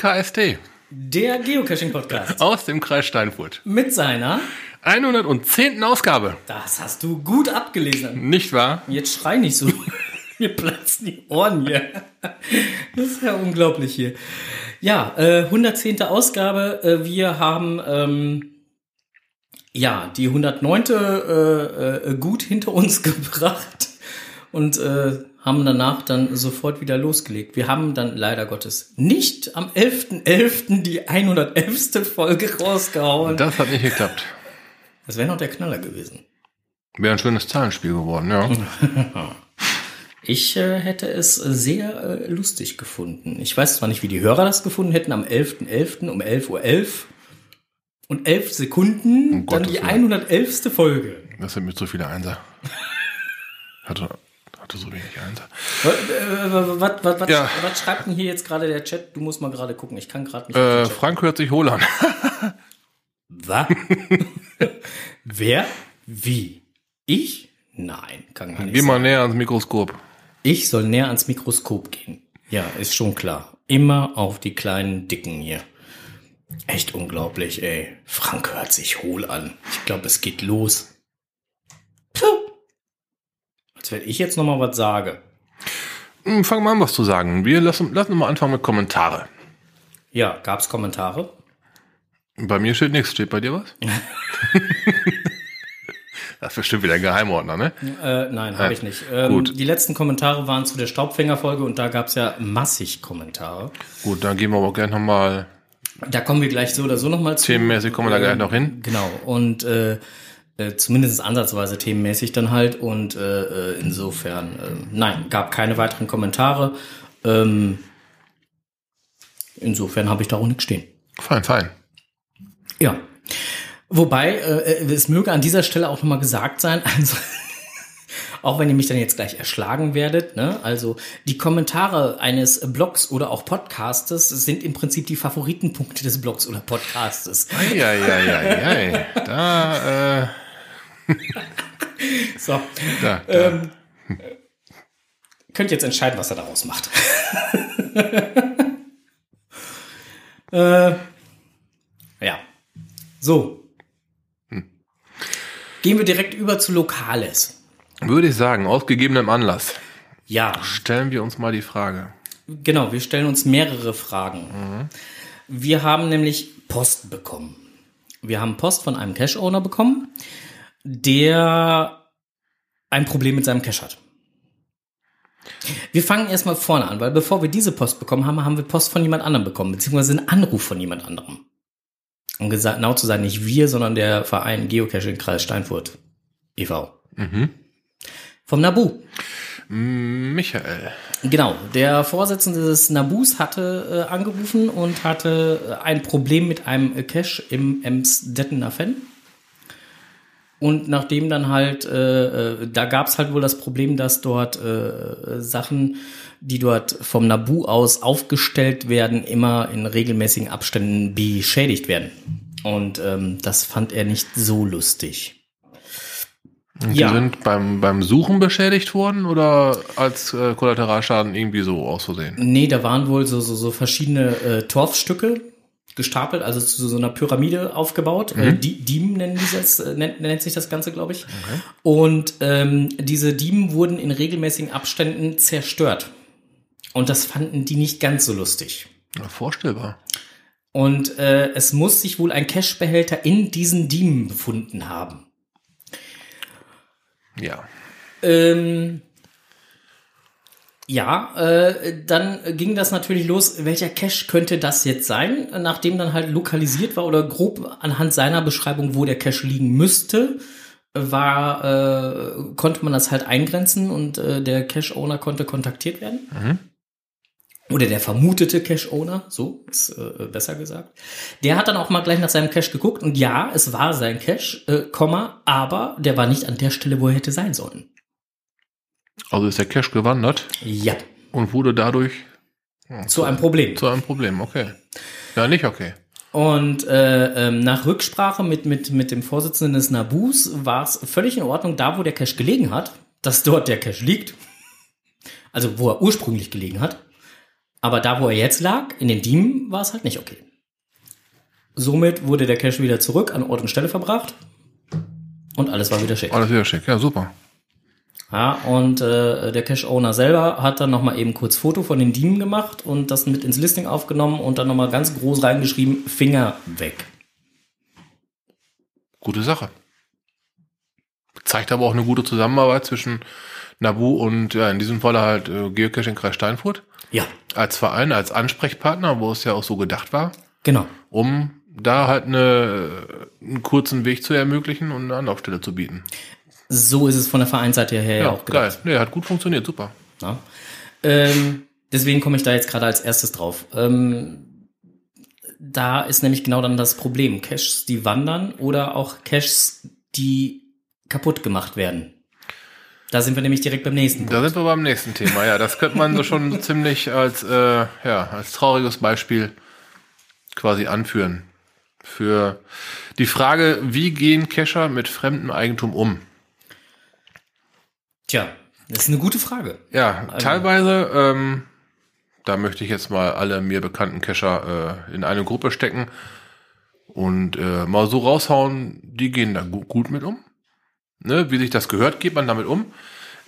JKST Der Geocaching-Podcast aus dem Kreis Steinfurt. mit seiner, 110. Ausgabe. das hast du gut abgelesen. Nicht wahr? Jetzt schrei nicht so. Mir platzen die Ohren hier. Das ist ja unglaublich hier. Ja, äh, 110. Ausgabe. Äh, wir haben ähm, ja die 109. Äh, äh, gut hinter uns gebracht und äh, haben danach dann sofort wieder losgelegt. Wir haben dann leider Gottes nicht am 11.11. die 111. Folge rausgehauen. Das hat nicht geklappt. Das wäre noch der Knaller gewesen. Wäre ein schönes Zahlenspiel geworden, ja. Ich äh, hätte es sehr äh, lustig gefunden. Ich weiß zwar nicht, wie die Hörer das gefunden hätten, am 11.11. um 11.11 Uhr und 11 Sekunden, Um dann Gottes die Willen. 111. Folge. Das sind mir zu viele Einser. Hatte, hatte so wenig Einser. Was, was, was, Ja. was schreibt denn hier jetzt gerade der Chat? Du musst mal gerade gucken, ich kann gerade nicht. Äh. Frank hört sich hohl an. Was? Wer? Wie? Ich? Nein, kann gar nicht Geh sein. mal näher ans Mikroskop. Ich soll näher ans Mikroskop gehen. Ja, ist schon klar. Immer auf die kleinen Dicken hier. Echt unglaublich, ey. Frank hört sich hohl an. Ich glaube, es geht los. Puh. Als wenn ich jetzt noch mal was sage. Hm, Fang mal an, was zu sagen. Wir lassen, lassen mal anfangen mit Kommentare. Ja, gab's Kommentare? Bei mir steht nichts. Steht bei dir was? das ist bestimmt wieder ein Geheimordner, ne? Äh, nein, habe ich nicht. Ähm, gut. Die letzten Kommentare waren zu der Staubfängerfolge und da gab's ja massig Kommentare. Gut, dann gehen wir aber gerne nochmal Da kommen wir gleich so oder so noch mal zu. themenmäßig, kommen wir da Ähm, gleich noch hin. Genau, und äh, äh, zumindest ansatzweise themenmäßig dann halt. Und äh, äh, insofern, äh, nein, gab keine weiteren Kommentare. Ähm, insofern habe ich da auch nichts stehen. Fein, fein. Ja. Wobei, äh, es möge an dieser Stelle auch nochmal gesagt sein, also auch wenn ihr mich dann jetzt gleich erschlagen werdet, ne? Also die Kommentare eines Blogs oder auch Podcastes sind im Prinzip die Favoritenpunkte des Blogs oder Podcastes. Eieieiei. Da, äh, So. da, da. Ähm, könnt jetzt entscheiden, was er daraus macht. äh, ja. So. Gehen wir direkt über zu Lokales. Würde ich sagen, aus gegebenem Anlass Ja, stellen wir uns mal die Frage. genau. Wir stellen uns mehrere Fragen. Wir haben nämlich Post bekommen. Wir haben Post von einem Cache-Owner bekommen, der ein Problem mit seinem Cache hat. Wir fangen erstmal vorne an, weil bevor wir diese Post bekommen haben, haben wir Post von jemand anderem bekommen, beziehungsweise einen Anruf von jemand anderem. Um genau zu sein, nicht wir, sondern der Verein Geocaching Kreis Steinfurt e.V. Mhm. Vom Nabu. Michael. Genau, der Vorsitzende des Nabus hatte äh, angerufen und hatte äh, ein Problem mit einem Cache im Emsdettener Fen. Und nachdem dann halt, äh, äh, da gab es halt wohl das Problem, dass dort äh, Sachen, die dort vom Nabu aus aufgestellt werden, immer in regelmäßigen Abständen beschädigt werden. Und ähm, das fand er nicht so lustig. Und Ja. Die sind beim, beim Suchen beschädigt worden oder als äh, Kollateralschaden irgendwie so aus Versehen? Nee, da waren wohl so, so, so verschiedene äh, Torfstücke gestapelt, also zu so einer Pyramide aufgebaut. Äh, die Diemen nennen die das, äh, nennt, nennt sich das Ganze, glaube ich. Und ähm, diese Diemen wurden in regelmäßigen Abständen zerstört. Und das fanden die nicht ganz so lustig. Ja, vorstellbar. Und äh, es muss sich wohl ein Cashbehälter in diesen Diemen befunden haben. Ja. Ähm, ja, äh, dann ging das natürlich los. Welcher Cache könnte das jetzt sein? Nachdem dann halt lokalisiert war oder grob anhand seiner Beschreibung, wo der Cache liegen müsste, war, äh, konnte man das halt eingrenzen und äh, der Cache-Owner konnte kontaktiert werden. Oder der vermutete Cache-Owner, so ist äh, besser gesagt. Der hat dann auch mal gleich nach seinem Cache geguckt und ja, es war sein Cache, äh, Komma, aber der war nicht an der Stelle, wo er hätte sein sollen. Also ist der Cash gewandert Ja, und wurde dadurch zu einem Problem. zu einem Problem. Okay. Ja, nicht okay. Und äh, ähm, nach Rücksprache mit, mit, mit dem Vorsitzenden des Nabus war es völlig in Ordnung, da wo der Cache gelegen hat, dass dort der Cache liegt, also wo er ursprünglich gelegen hat, Aber da, wo er jetzt lag, in den Diemen, war es halt nicht okay. Somit wurde der Cash wieder zurück an Ort und Stelle verbracht und alles war wieder schick. Alles wieder schick, ja, super. Ja, und äh, der Cache-Owner selber hat dann nochmal eben kurz Foto von den Diemen gemacht und das mit ins Listing aufgenommen und dann nochmal ganz groß reingeschrieben, Finger weg. Gute Sache. Zeigt aber auch eine gute Zusammenarbeit zwischen Nabu und ja, in diesem Fall halt äh, Geocaching Kreis Steinfurt. Ja, Als Verein, als Ansprechpartner, wo es ja auch so gedacht war, genau. um da halt eine, einen kurzen Weg zu ermöglichen und eine Anlaufstelle zu bieten. So ist es von der Vereinsseite her ja, Ja, auch geil. gedacht. Nee, hat gut funktioniert, super. Ja. Ähm, deswegen komme ich da jetzt gerade als erstes drauf. Ähm, da ist nämlich genau dann das Problem. Caches, die wandern oder auch Caches, die kaputt gemacht werden. Da sind wir nämlich direkt beim nächsten Punkt. Da sind wir beim nächsten Thema. Ja, das könnte man so schon ziemlich als, äh, ja, als trauriges Beispiel quasi anführen. Für die Frage, wie gehen Cacher mit fremdem Eigentum um? Tja, das ist eine gute Frage. Ja, teilweise, ähm, da möchte ich jetzt mal alle mir bekannten Cacher äh, in eine Gruppe stecken und äh, mal so raushauen, die gehen da gu gut mit um. Ne, wie sich das gehört, geht man damit um.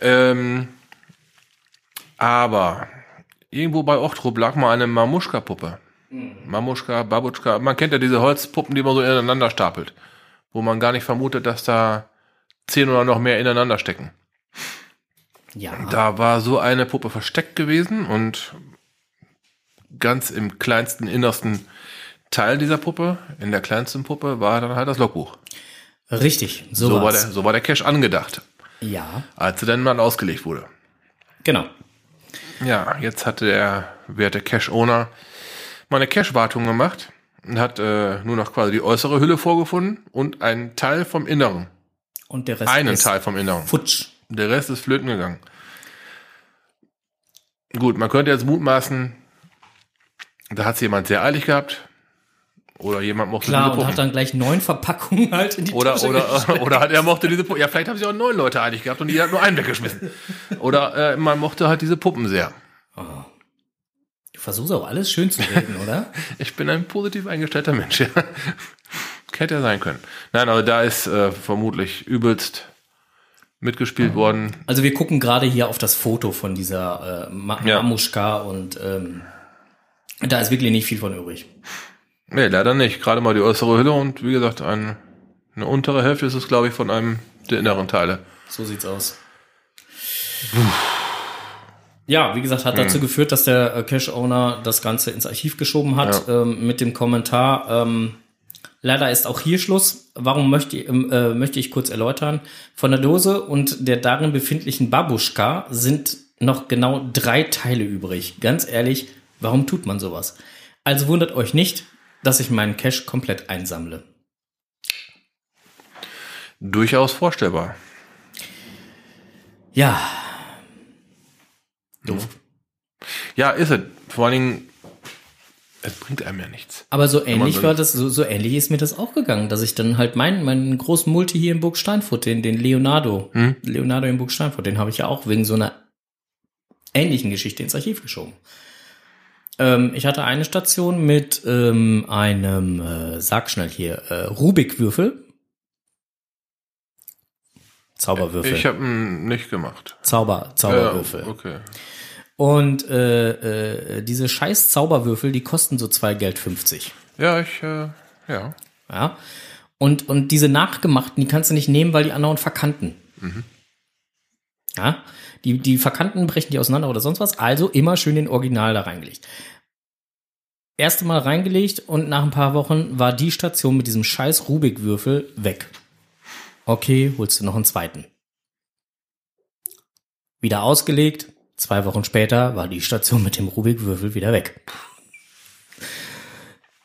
Ähm, aber irgendwo bei Ochtrup lag mal eine Mamuschka-Puppe. Mamuschka, Babutschka, man kennt ja diese Holzpuppen, die man so ineinander stapelt, wo man gar nicht vermutet, dass da zehn oder noch mehr ineinander stecken. Ja, Da war so eine Puppe versteckt gewesen und ganz im kleinsten, innersten Teil dieser Puppe, in der kleinsten Puppe, war dann halt das Logbuch. richtig. So, So war, der, so war der Cache angedacht, Ja, als er dann mal ausgelegt wurde. genau. Ja, jetzt hatte der werte Cache-Owner mal eine Cache-Wartung gemacht und hat äh, nur noch quasi die äußere Hülle vorgefunden und einen Teil vom Inneren. Und der Rest Einen ist Teil vom Inneren. futsch. Der Rest ist flöten gegangen. Gut, man könnte jetzt mutmaßen, da hat es jemand sehr eilig gehabt. Oder jemand mochte Klar, diese und Puppen. hat dann gleich neun Verpackungen halt in die Oder, Tasche oder, oder hat er mochte diese Puppen. Ja, vielleicht haben sich auch neun Leute eilig gehabt und jeder hat nur einen weggeschmissen. Oder äh, man mochte halt diese Puppen sehr. Du versuchst auch alles schön zu reden, oder? Ich bin ein positiv eingestellter Mensch, ja. Hätte er sein können. Nein, aber da ist äh, vermutlich übelst mitgespielt worden. Also wir gucken gerade hier auf das Foto von dieser äh, Ma Ja. Mamuschka und ähm, da ist wirklich nicht viel von übrig. Nee, leider nicht. Gerade mal die äußere Hülle und wie gesagt, ein, eine untere Hälfte ist es, glaube ich, von einem der inneren Teile. So sieht's aus. Ja, wie gesagt, hat Hm. dazu geführt, dass der äh, Cache-Owner das Ganze ins Archiv geschoben hat ähm, mit dem Kommentar. Ähm, leider ist auch hier Schluss. Warum möchte, ich- ähm, äh, möchte ich kurz erläutern? Von der Dose und der darin befindlichen Babuschka sind noch genau drei Teile übrig. Ganz ehrlich, warum tut man sowas? Also wundert euch nicht, dass ich meinen Cache komplett einsammle. Durchaus vorstellbar. Ja. Doof. Ja, ist es. Vor allen Dingen, es bringt einem ja nichts. Aber so ähnlich so- war das, so, so ähnlich ist mir das auch gegangen, dass ich dann halt meinen, meinen großen Multi hier in Burg Steinfurt, den, den Leonardo, Hm? Leonardo in Burg Steinfurt, den habe ich ja auch wegen so einer ähnlichen Geschichte ins Archiv geschoben. Ähm, ich hatte eine Station mit ähm, einem, äh, sag schnell hier, äh, Rubik-Würfel. Zauberwürfel. Ich habe ihn nicht gemacht. Zauber, Zauberwürfel. Ja, okay. Und äh, äh, diese scheiß Zauberwürfel, die kosten so zwei Geld 50. Ja, ich, äh, ja. Ja. Und, und diese nachgemachten, die kannst du nicht nehmen, weil die anderen verkanten. Ja. Die, die Verkanten brechen die auseinander oder sonst was. Also immer schön den Original da reingelegt. Erste Mal reingelegt und nach ein paar Wochen war die Station mit diesem scheiß Rubik-Würfel weg. Okay, holst du noch einen zweiten. Wieder ausgelegt. Zwei Wochen später war die Station mit dem Rubik-Würfel wieder weg.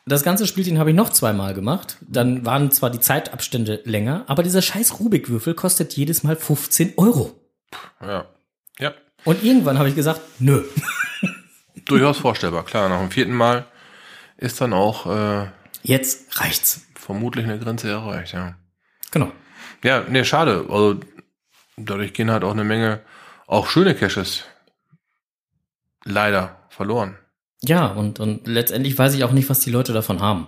Das ganze Spielchen habe ich noch zweimal gemacht. Dann waren zwar die Zeitabstände länger, aber dieser scheiß Rubik-Würfel kostet jedes Mal 15 Euro. Ja. Ja. Und irgendwann habe ich gesagt, nö. Durchaus vorstellbar. Klar, nach dem vierten Mal ist dann auch äh, Jetzt reicht's. vermutlich eine Grenze erreicht, ja. Genau. Ja, nee, schade. Also dadurch gehen halt auch eine Menge auch schöne Caches leider verloren. Ja, und, und letztendlich weiß ich auch nicht, was die Leute davon haben.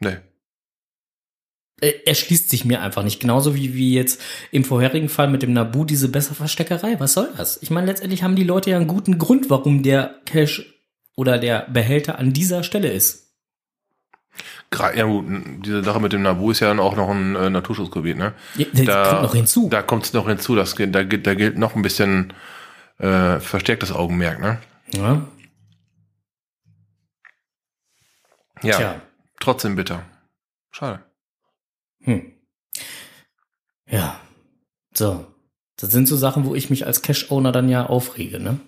Nee. Er erschließt sich mir einfach nicht. Genauso wie, wie jetzt im vorherigen Fall mit dem Nabu diese Besserversteckerei. Was soll das? Ich meine, letztendlich haben die Leute ja einen guten Grund, warum der Cache oder der Behälter an dieser Stelle ist. Ja gut, diese Sache mit dem Nabu ist ja dann auch noch ein äh, Naturschutzgebiet, ne? Ja, das Da- kommt noch hinzu. Da kommt es noch hinzu, dass, da, gilt- da gilt noch ein bisschen äh, verstärktes Augenmerk, ne? ja. Ja, Tja. trotzdem bitter. Schade. Hm. Ja. So. Das sind so Sachen, wo ich mich als Cash-Owner dann ja aufrege, ne?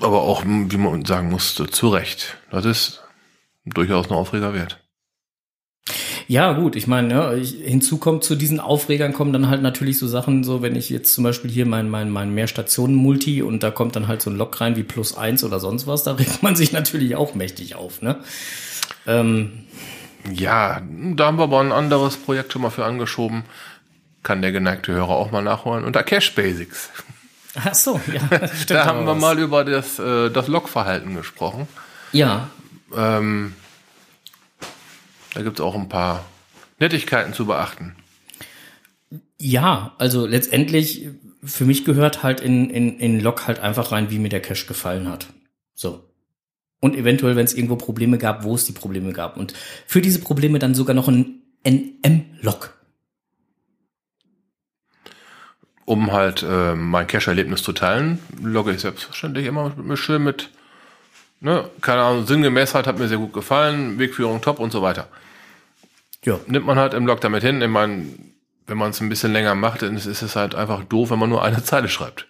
Aber auch, wie man sagen musste, zu Recht. Das ist durchaus ein Aufreger wert. Ja, gut, ich meine, ja, ich, hinzu kommt zu diesen Aufregern kommen dann halt natürlich so Sachen, so wenn ich jetzt zum Beispiel hier mein, mein, mein Mehrstationen-Multi und da kommt dann halt so ein Log rein wie plus eins oder sonst was, da regt man sich natürlich auch mächtig auf, ne? Ähm, Ja, da haben wir aber ein anderes Projekt schon mal für angeschoben. Kann der geneigte Hörer auch mal nachholen. Unter Cache Basics. ach so, ja. Da haben wir was. mal über das, äh, das Logverhalten gesprochen. Ja, Ähm, da gibt's auch ein paar Nettigkeiten zu beachten. Ja, also letztendlich, für mich gehört halt in, in, in Log halt einfach rein, wie mir der Cache gefallen hat. So. Und eventuell, wenn es irgendwo Probleme gab, wo es die Probleme gab. Und für diese Probleme dann sogar noch ein NM-Log. Um halt äh, mein Cache-Erlebnis zu teilen, logge ich selbstverständlich immer schön mit, ne, keine Ahnung, sinngemäß halt hat mir sehr gut gefallen, Wegführung top und so weiter. Ja. Nimmt man halt im Log damit hin. Ich meine, wenn man es ein bisschen länger macht, dann ist es halt einfach doof, wenn man nur eine Zeile schreibt.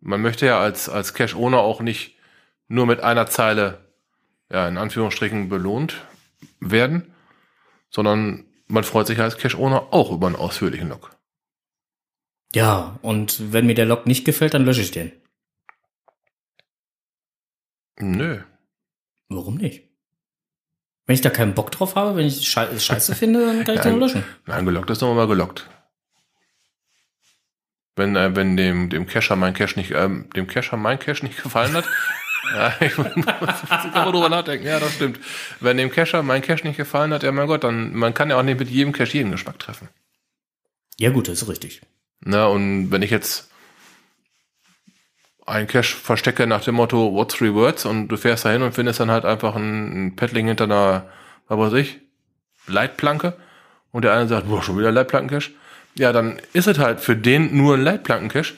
Man möchte ja als, als Cache-Owner auch nicht nur mit einer Zeile, ja, in Anführungsstrichen belohnt werden, sondern man freut sich als Cache-Owner auch über einen ausführlichen Log. Ja, und wenn mir der Log nicht gefällt, dann lösche ich den. Nö. Warum nicht? Wenn ich da keinen Bock drauf habe, wenn ich Schei- Scheiße finde, dann kann ich den löschen. Nein, gelockt ist nochmal mal gelockt. Wenn, äh, wenn dem, dem Cacher mein Cache nicht, ähm, dem Cacher mein Cache nicht gefallen hat, ja, ich muss darüber drüber nachdenken, ja, das stimmt. Wenn dem Cacher mein Cache nicht gefallen hat, ja mein Gott, dann, man kann ja auch nicht mit jedem Cache jeden Geschmack treffen. Ja gut, das ist richtig. Na, und wenn ich jetzt einen Cache verstecke nach dem Motto, what three words, und du fährst dahin und findest dann halt einfach ein, ein Paddling hinter einer, was weiß ich, Leitplanke, und der eine sagt, boah, schon wieder Leitplankencache, ja, dann ist es halt für den nur ein Leitplankencache,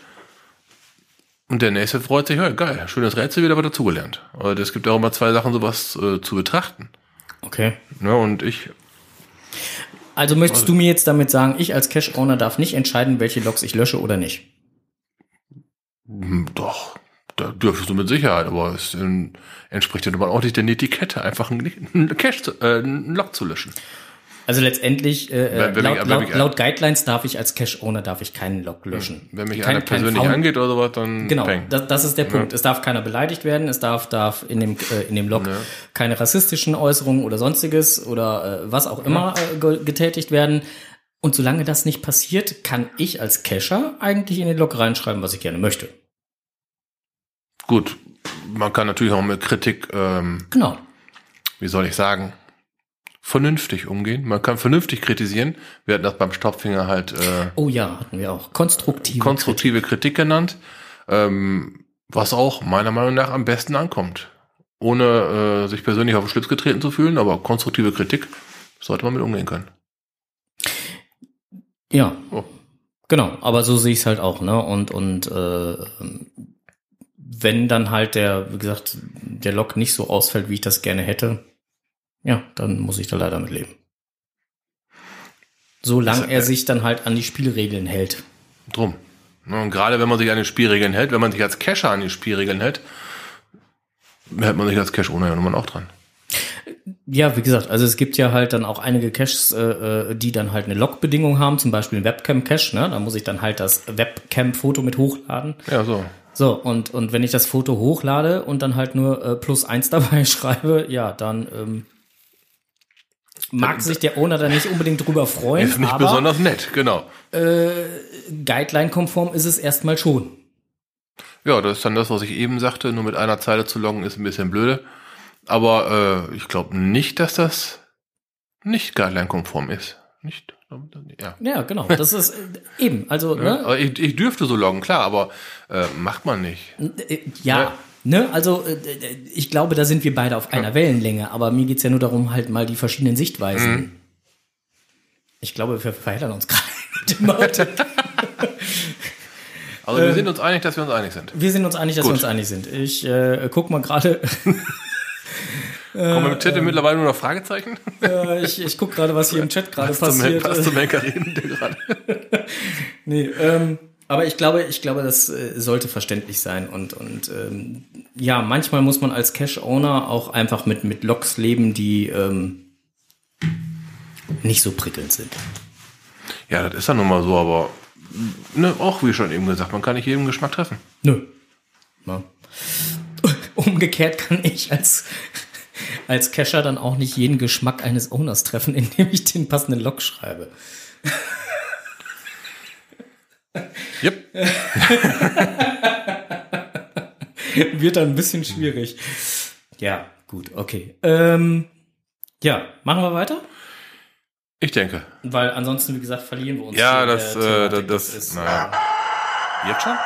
und der nächste freut sich, ja, geil, schönes Rätsel, wieder was dazugelernt. Aber es gibt auch immer zwei Sachen, sowas äh, zu betrachten. Okay. Ne, und ich, Also möchtest du mir jetzt damit sagen, ich als Cache-Owner darf nicht entscheiden, welche Logs ich lösche oder nicht? Hm, Doch, da dürftest du mit Sicherheit, aber es ähm, entspricht ja nun mal auch nicht der Etikette, einfach einen, einen Cache, zu, äh, einen Log zu löschen. Also letztendlich, äh, Wenn- wenn laut, mich- laut, laut Guidelines darf ich als Cache-Owner darf ich keinen Log löschen. Wenn mich Kein- einer persönlich Faun- angeht oder sowas, dann Genau, das, das ist der Punkt. Es darf keiner beleidigt werden, es darf, darf in dem, äh, in dem Log keine rassistischen Äußerungen oder sonstiges oder äh, was auch immer äh, ge getätigt werden. Und solange das nicht passiert, kann ich als Cacher eigentlich in den Log reinschreiben, was ich gerne möchte. Gut, man kann natürlich auch mit Kritik, ähm, Genau. wie soll ich sagen, vernünftig umgehen. Man kann vernünftig kritisieren. Wir hatten das beim Staubfinger halt äh, Oh ja, hatten wir auch. Konstruktive. konstruktive Kritik genannt, ähm, was auch meiner Meinung nach am besten ankommt. Ohne äh, sich persönlich auf den Schlips getreten zu fühlen, aber konstruktive Kritik sollte man mit umgehen können. Ja, Oh. genau. Aber so sehe ich es halt auch, ne? Und und äh, wenn dann halt der, wie gesagt, der Log nicht so ausfällt, wie ich das gerne hätte, ja, dann muss ich da leider mit leben. Solange er sich dann halt an die Spielregeln hält. Drum. Ne, Und gerade wenn man sich an die Spielregeln hält, wenn man sich als Cacher an die Spielregeln hält, hält man sich als Cache-Owner ja nun mal auch dran. Ja, wie gesagt, also es gibt ja halt dann auch einige Caches, äh, äh, die dann halt eine Log-Bedingung haben, zum Beispiel ein Webcam-Cache, ne? Da muss ich dann halt das Webcam-Foto mit hochladen. Ja, so. So, und, und wenn ich das Foto hochlade und dann halt nur äh, plus eins dabei schreibe, ja, dann ähm, mag sich der Owner da nicht unbedingt drüber freuen, Ist nicht aber besonders nett, genau. Guideline-konform ist es erstmal schon. Ja, das ist dann das, was ich eben sagte. Nur mit einer Zeile zu loggen ist ein bisschen blöde. Aber äh, ich glaube nicht, dass das nicht guideline-konform ist. Nicht? Ja. ja, genau. Das ist äh, eben. Also, ja, ne? ich, ich dürfte so loggen, klar, aber äh, macht man nicht. Äh, ja. ja. Ne, also äh, ich glaube, da sind wir beide auf einer. Wellenlänge, aber mir geht's ja nur darum, halt mal die verschiedenen Sichtweisen. Mhm. Ich glaube, wir verheddern uns gerade mit dem Auto. Also wir sind uns einig, dass wir uns einig sind. Wir sind uns einig, dass Gut. wir uns einig sind. Ich äh, guck mal gerade. Kommen im Chat äh, mittlerweile nur noch Fragezeichen? Äh, ich ich gucke gerade, was hier im Chat gerade passiert. Passt zum Henker reden gerade. nee, ähm, aber ich glaube, ich glaube, das äh, sollte verständlich sein und und ähm, ja, manchmal muss man als Cash-Owner auch einfach mit mit Logs leben, die ähm, nicht so prickelnd sind. Ja, das ist ja nun mal so, aber ne, auch wie schon eben gesagt, man kann nicht jedem Geschmack treffen. Nö. Ja. Umgekehrt kann ich als, als Cacher dann auch nicht jeden Geschmack eines Owners treffen, indem ich den passenden Log schreibe. Yep. Wird dann ein bisschen schwierig. Ja, gut, okay. Ähm, ja, machen wir weiter? Ich denke. Weil ansonsten, wie gesagt, verlieren wir uns. Ja, das, äh, das, das ist. Naja. Jetzt schon?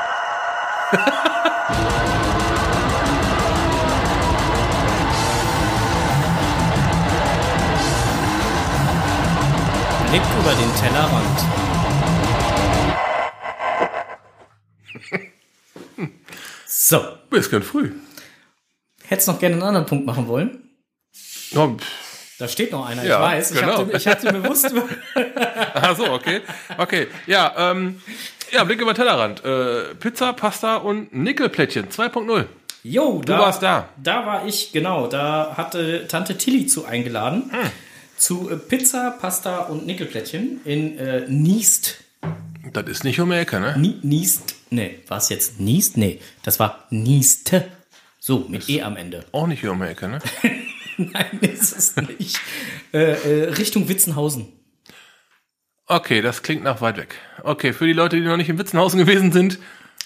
Blick über den Tellerrand. so. Bisschen früh. Hättest noch gerne einen anderen Punkt machen wollen? Oh, da steht noch einer, ja, ich weiß. Genau. Ich hatte mir bewusst. Ach so, okay. Okay. Ja, ähm, ja, Blick über den Tellerrand. Äh, Pizza, Pasta und Nickelplättchen 2.0. Jo, du da, warst da. Da war ich, genau. Da hatte Tante Tilly zu eingeladen. Hm. Zu äh, Pizza, Pasta und Nickelplättchen in äh, Niest. Das ist nicht um die Ecke, ne? Ni Niest. Nee, war es jetzt Niest? Nee, das war Nieste. So, mit ist E am Ende. Auch nicht hier um die Ecke, ne? Nein, ist es nicht. Äh, äh, Richtung Witzenhausen. Okay, das klingt nach weit weg. Okay, für die Leute, die noch nicht in Witzenhausen gewesen sind.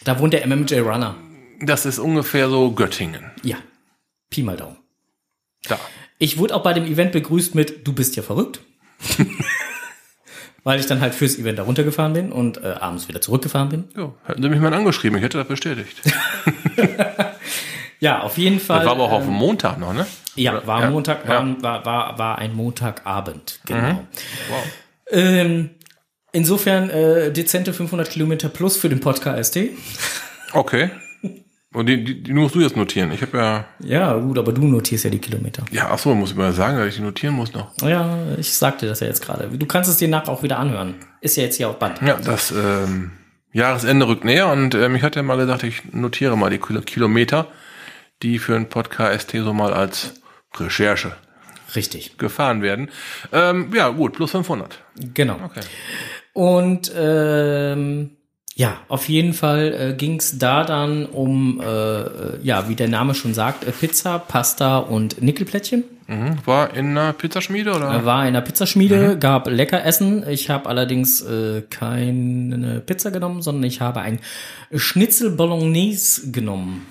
Da wohnt der MMJ Runner. Das ist ungefähr so Göttingen. Ja. Pi mal Daumen. Da. Ich wurde auch bei dem Event begrüßt mit, du bist ja verrückt. Weil ich dann halt fürs Event da runtergefahren bin und äh, abends wieder zurückgefahren bin. Ja, hätten sie mich mal angeschrieben, ich hätte das bestätigt. Ja, auf jeden Fall. Das war aber auch ähm, auf dem Montag noch, ne? Ja, war ja, Montag, ja. War, war, war ein Montagabend, genau. Mhm. Wow. Ähm, insofern äh, dezente 500 Kilometer plus für den Podcast. Okay. Und die, die, die musst du jetzt notieren. Ich habe ja. Ja, gut, aber du notierst ja die Kilometer. Ja, ach so, muss ich mal sagen, dass ich die notieren muss noch. Ja, ich sagte das ja jetzt gerade. Du kannst es dir nachher auch wieder anhören. Ist ja jetzt hier auf Band. Ja, das ähm, Jahresende rückt näher und ähm, ich hatte ja mal gesagt, ich notiere mal die Kilometer die für ein Podcast so mal als Recherche Richtig. gefahren werden. Ähm, ja, gut, plus 500. Genau. Okay. Und ähm, ja, auf jeden Fall äh, ging es da dann um, äh, ja, wie der Name schon sagt, äh, Pizza, Pasta und Nickelplättchen. Mhm. War in einer Pizzaschmiede oder? War in einer Pizzaschmiede, mhm. gab lecker Essen. Ich habe allerdings äh, keine Pizza genommen, sondern ich habe ein Schnitzel Bolognese genommen.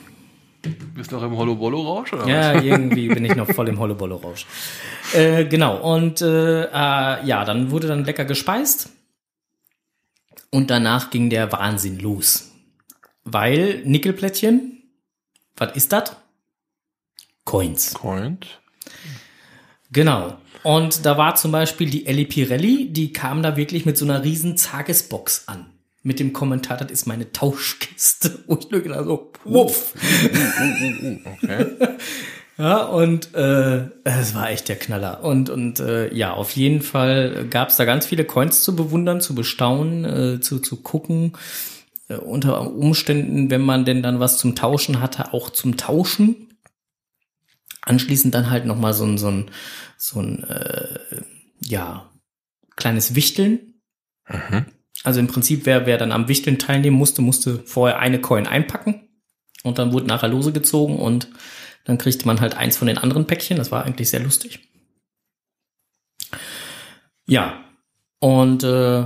Bist du noch im Hollobollo-Rausch? Ja, was? irgendwie bin ich noch voll im Hollobollo-Rausch. Äh, genau, und äh, äh, ja, dann wurde dann lecker gespeist. Und danach ging der Wahnsinn los. Weil Nickelplättchen, was ist das? Coins. Coins. Genau. Und da war zum Beispiel die Ellie Pirelli, die kam da wirklich mit so einer riesen Tagesbox an mit dem Kommentar, das ist meine Tauschkiste. Und ich nur gedacht so, wuff. Okay. Ja, und äh, es war echt der Knaller. Und, und äh, ja, auf jeden Fall gab es da ganz viele Coins zu bewundern, zu bestaunen, äh, zu, zu gucken. Äh, unter Umständen, wenn man denn dann was zum Tauschen hatte, auch zum Tauschen. Anschließend dann halt nochmal so ein, so ein, so ein äh, ja, kleines Wichteln. Mhm. Also im Prinzip, wer, wer dann am Wichteln teilnehmen musste, musste vorher eine Coin einpacken und dann wurde nachher lose gezogen und dann kriegte man halt eins von den anderen Päckchen. Das war eigentlich sehr lustig. Ja, und äh,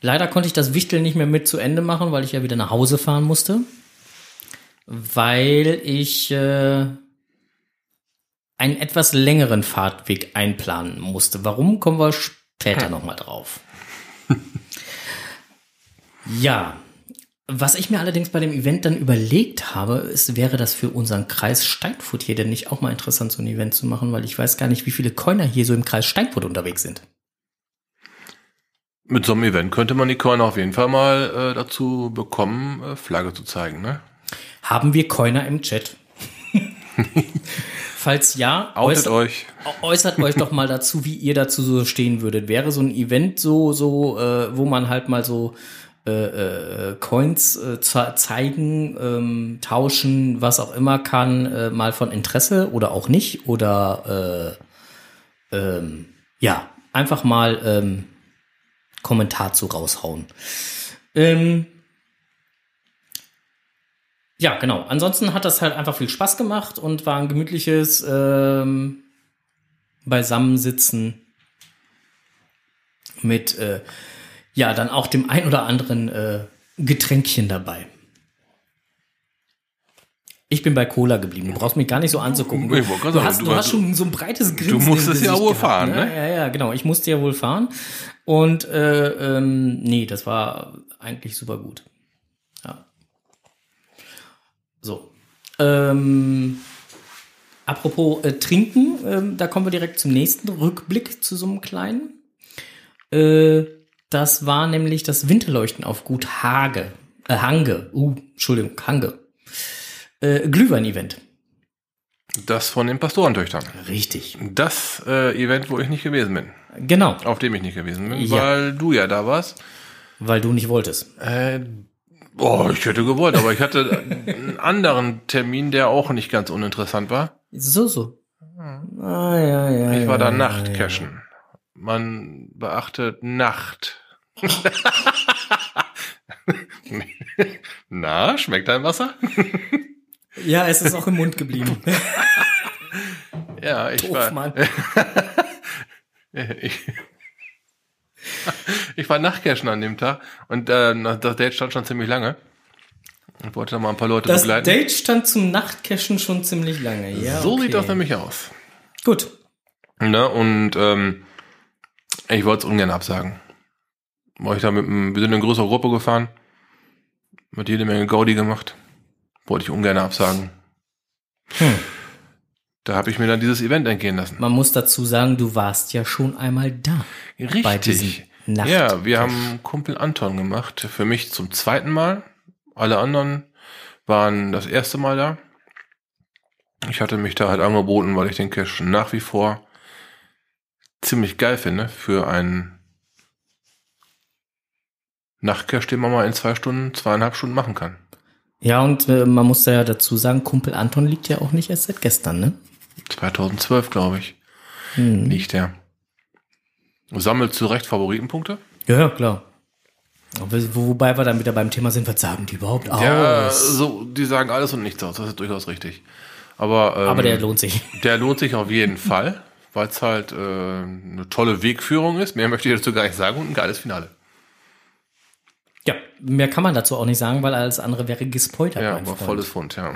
leider konnte ich das Wichteln nicht mehr mit zu Ende machen, weil ich ja wieder nach Hause fahren musste. weil ich äh, einen etwas längeren Fahrtweg einplanen musste. Warum, kommen wir später nochmal drauf. ja, was ich mir allerdings bei dem Event dann überlegt habe, ist, wäre das für unseren Kreis Steinfurt hier denn nicht auch mal interessant, so ein Event zu machen, weil ich weiß gar nicht, wie viele Coiner hier so im Kreis Steinfurt unterwegs sind. Mit so einem Event könnte man die Coiner auf jeden Fall mal äh, dazu bekommen, äh, Flagge zu zeigen, ne? Haben wir Coiner im Chat? Falls ja, äußert, euch. äußert euch doch mal dazu, wie ihr dazu so stehen würdet. Wäre so ein Event so, so, äh, wo man halt mal so äh, äh, Coins äh, ze- zeigen, ähm, tauschen, was auch immer kann, äh, mal von Interesse oder auch nicht. Oder äh, ähm, ja, einfach mal ähm, Kommentar zu raushauen. Ähm, ja, genau. Ansonsten hat das halt einfach viel Spaß gemacht und war ein gemütliches ähm, Beisammensitzen mit äh, ja dann auch dem ein oder anderen äh, Getränkchen dabei. Ich bin bei Cola geblieben. Du brauchst mich gar nicht so anzugucken. Du, gerade du, sagen, hast, du du hast- schon so ein breites Grinsen. im musstest ja wohl gehabt, fahren, ne? Ja, ja, genau. Ich musste ja wohl fahren. Und äh, ähm, nee, das war eigentlich super gut. Ja. So. Ähm, apropos äh, Trinken, ähm, da kommen wir direkt zum nächsten Rückblick zu so einem kleinen. Äh, das war nämlich das Winterleuchten auf Gut Hage. Äh, Hange. Uh, Entschuldigung, Hange. Äh, Glühwein-Event. Das von den Pastorentöchtern. Richtig. Das äh, Event, wo ich nicht gewesen bin. Genau, Auf dem ich nicht gewesen bin, Ja. weil du ja da warst. weil du nicht wolltest. Äh, boah, ich hätte gewollt, aber ich hatte einen anderen Termin, der auch nicht ganz uninteressant war. So, so. Ah, ja, ja, Ich war da ja, Nachtcashen. Man beachtet Nacht. Na, schmeckt dein Wasser? Ja, es ist auch im Mund geblieben. Ja, ich Doof, war. Mann. ich, ich war Nachtcashen an dem Tag und äh, das Date stand schon ziemlich lange. Und wollte da mal ein paar Leute Das begleiten. Date stand zum Nachtcachen schon ziemlich lange. Ja, so okay. sieht das nämlich aus. Gut. Ne? Und ähm, ich wollte es ungern absagen. War ich da mit einem, wir sind in eine größere Gruppe gefahren, mit jede Menge Gaudi gemacht. Wollte ich ungern absagen. Hm. Da habe ich mir dann dieses Event entgehen lassen. Man muss dazu sagen, du warst ja schon einmal da. Richtig. Nacht Ja, wir haben Kumpel Anton gemacht. Für mich zum zweiten Mal. Alle anderen waren das erste Mal da. Ich hatte mich da halt angeboten, weil ich den Cash nach wie vor ziemlich geil finde für einen Nachtcash, den man mal in zwei Stunden, zweieinhalb Stunden machen kann. Ja, und äh, man muss da ja dazu sagen, Kumpel Anton liegt ja auch nicht erst seit gestern, ne? 2012, glaube ich, Hm. liegt der. Sammelt zu Recht Favoritenpunkte. Ja, ja, klar. Wobei wir dann wieder beim Thema sind, was sagen die überhaupt aus? Ja, so, die sagen alles und nichts aus, das ist durchaus richtig. Aber, ähm, Aber der lohnt sich. Der lohnt sich auf jeden Fall, weil es halt äh, eine tolle Wegführung ist. Mehr möchte ich dazu gar nicht sagen und ein geiles Finale. Ja, mehr kann man dazu auch nicht sagen, weil alles andere wäre gespoilert. Ja, aber volles Fund, ja.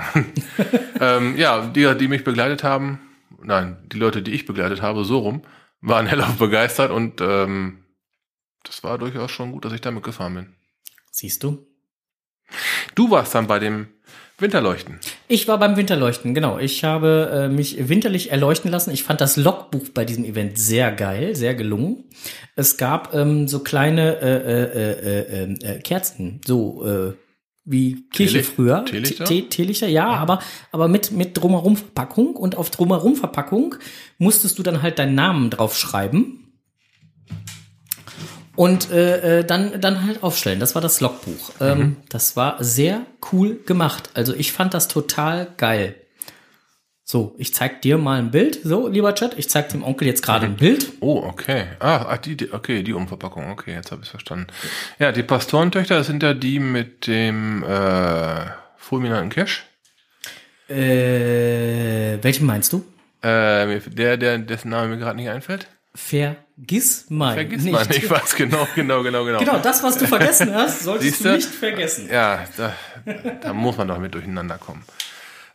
ähm, ja, die, die mich begleitet haben, nein, die Leute, die ich begleitet habe, so rum, waren hellauf begeistert und ähm, das war durchaus schon gut, dass ich damit gefahren bin. Siehst du? Du warst dann bei dem Winterleuchten. Ich war beim Winterleuchten, genau. Ich habe äh, mich winterlich erleuchten lassen. Ich fand das Logbuch bei diesem Event sehr geil, sehr gelungen. Es gab ähm, so kleine äh, äh, äh, äh, äh, Kerzen, so äh, wie Kirche Teelicht- früher. Teelichter? Te- Te- Teelichter, ja, aber, aber mit, mit drumherum Verpackung. Und auf drumherum Verpackung musstest du dann halt deinen Namen drauf schreiben. Und äh, äh, dann, dann halt aufstellen. Das war das Logbuch. Ähm, das war sehr cool gemacht. Also ich fand das total geil. So, ich zeig dir mal ein Bild. So, lieber Chat, ich zeig dem Onkel jetzt gerade ein Bild. Oh, okay. Ah, ah, die, die, okay, die Umverpackung. Okay, jetzt habe ich verstanden. Ja, die Pastorentöchter sind ja die mit dem äh, fulminanten Cash. Äh, welchen meinst du? Äh, der, der, dessen Name mir gerade nicht einfällt. Vergiss mal Vergiss nicht. mal nicht was. Genau, genau, genau, genau. Genau, das, was du vergessen hast, solltest Siehste? du nicht vergessen. Ja, da, da muss man doch mit durcheinander kommen.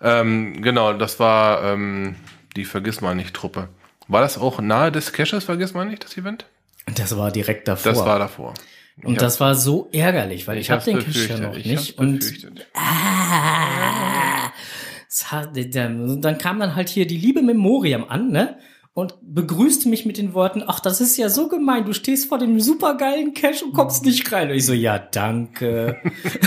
Ähm, genau, das war ähm, die Vergiss mal nicht Truppe. War das auch nahe des Caches, Vergiss mal nicht, das Event? Das war direkt davor. Das war davor. und Ich das war so ärgerlich, weil ich, habe den Cache ja noch ich nicht. Und. Ah, hat- dann dann kam dann halt hier die liebe Memoriam an, ne? Und begrüßte mich mit den Worten, ach, das ist ja so gemein, du stehst vor dem supergeilen Cache und kommst nicht rein. Und ich so, ja, danke.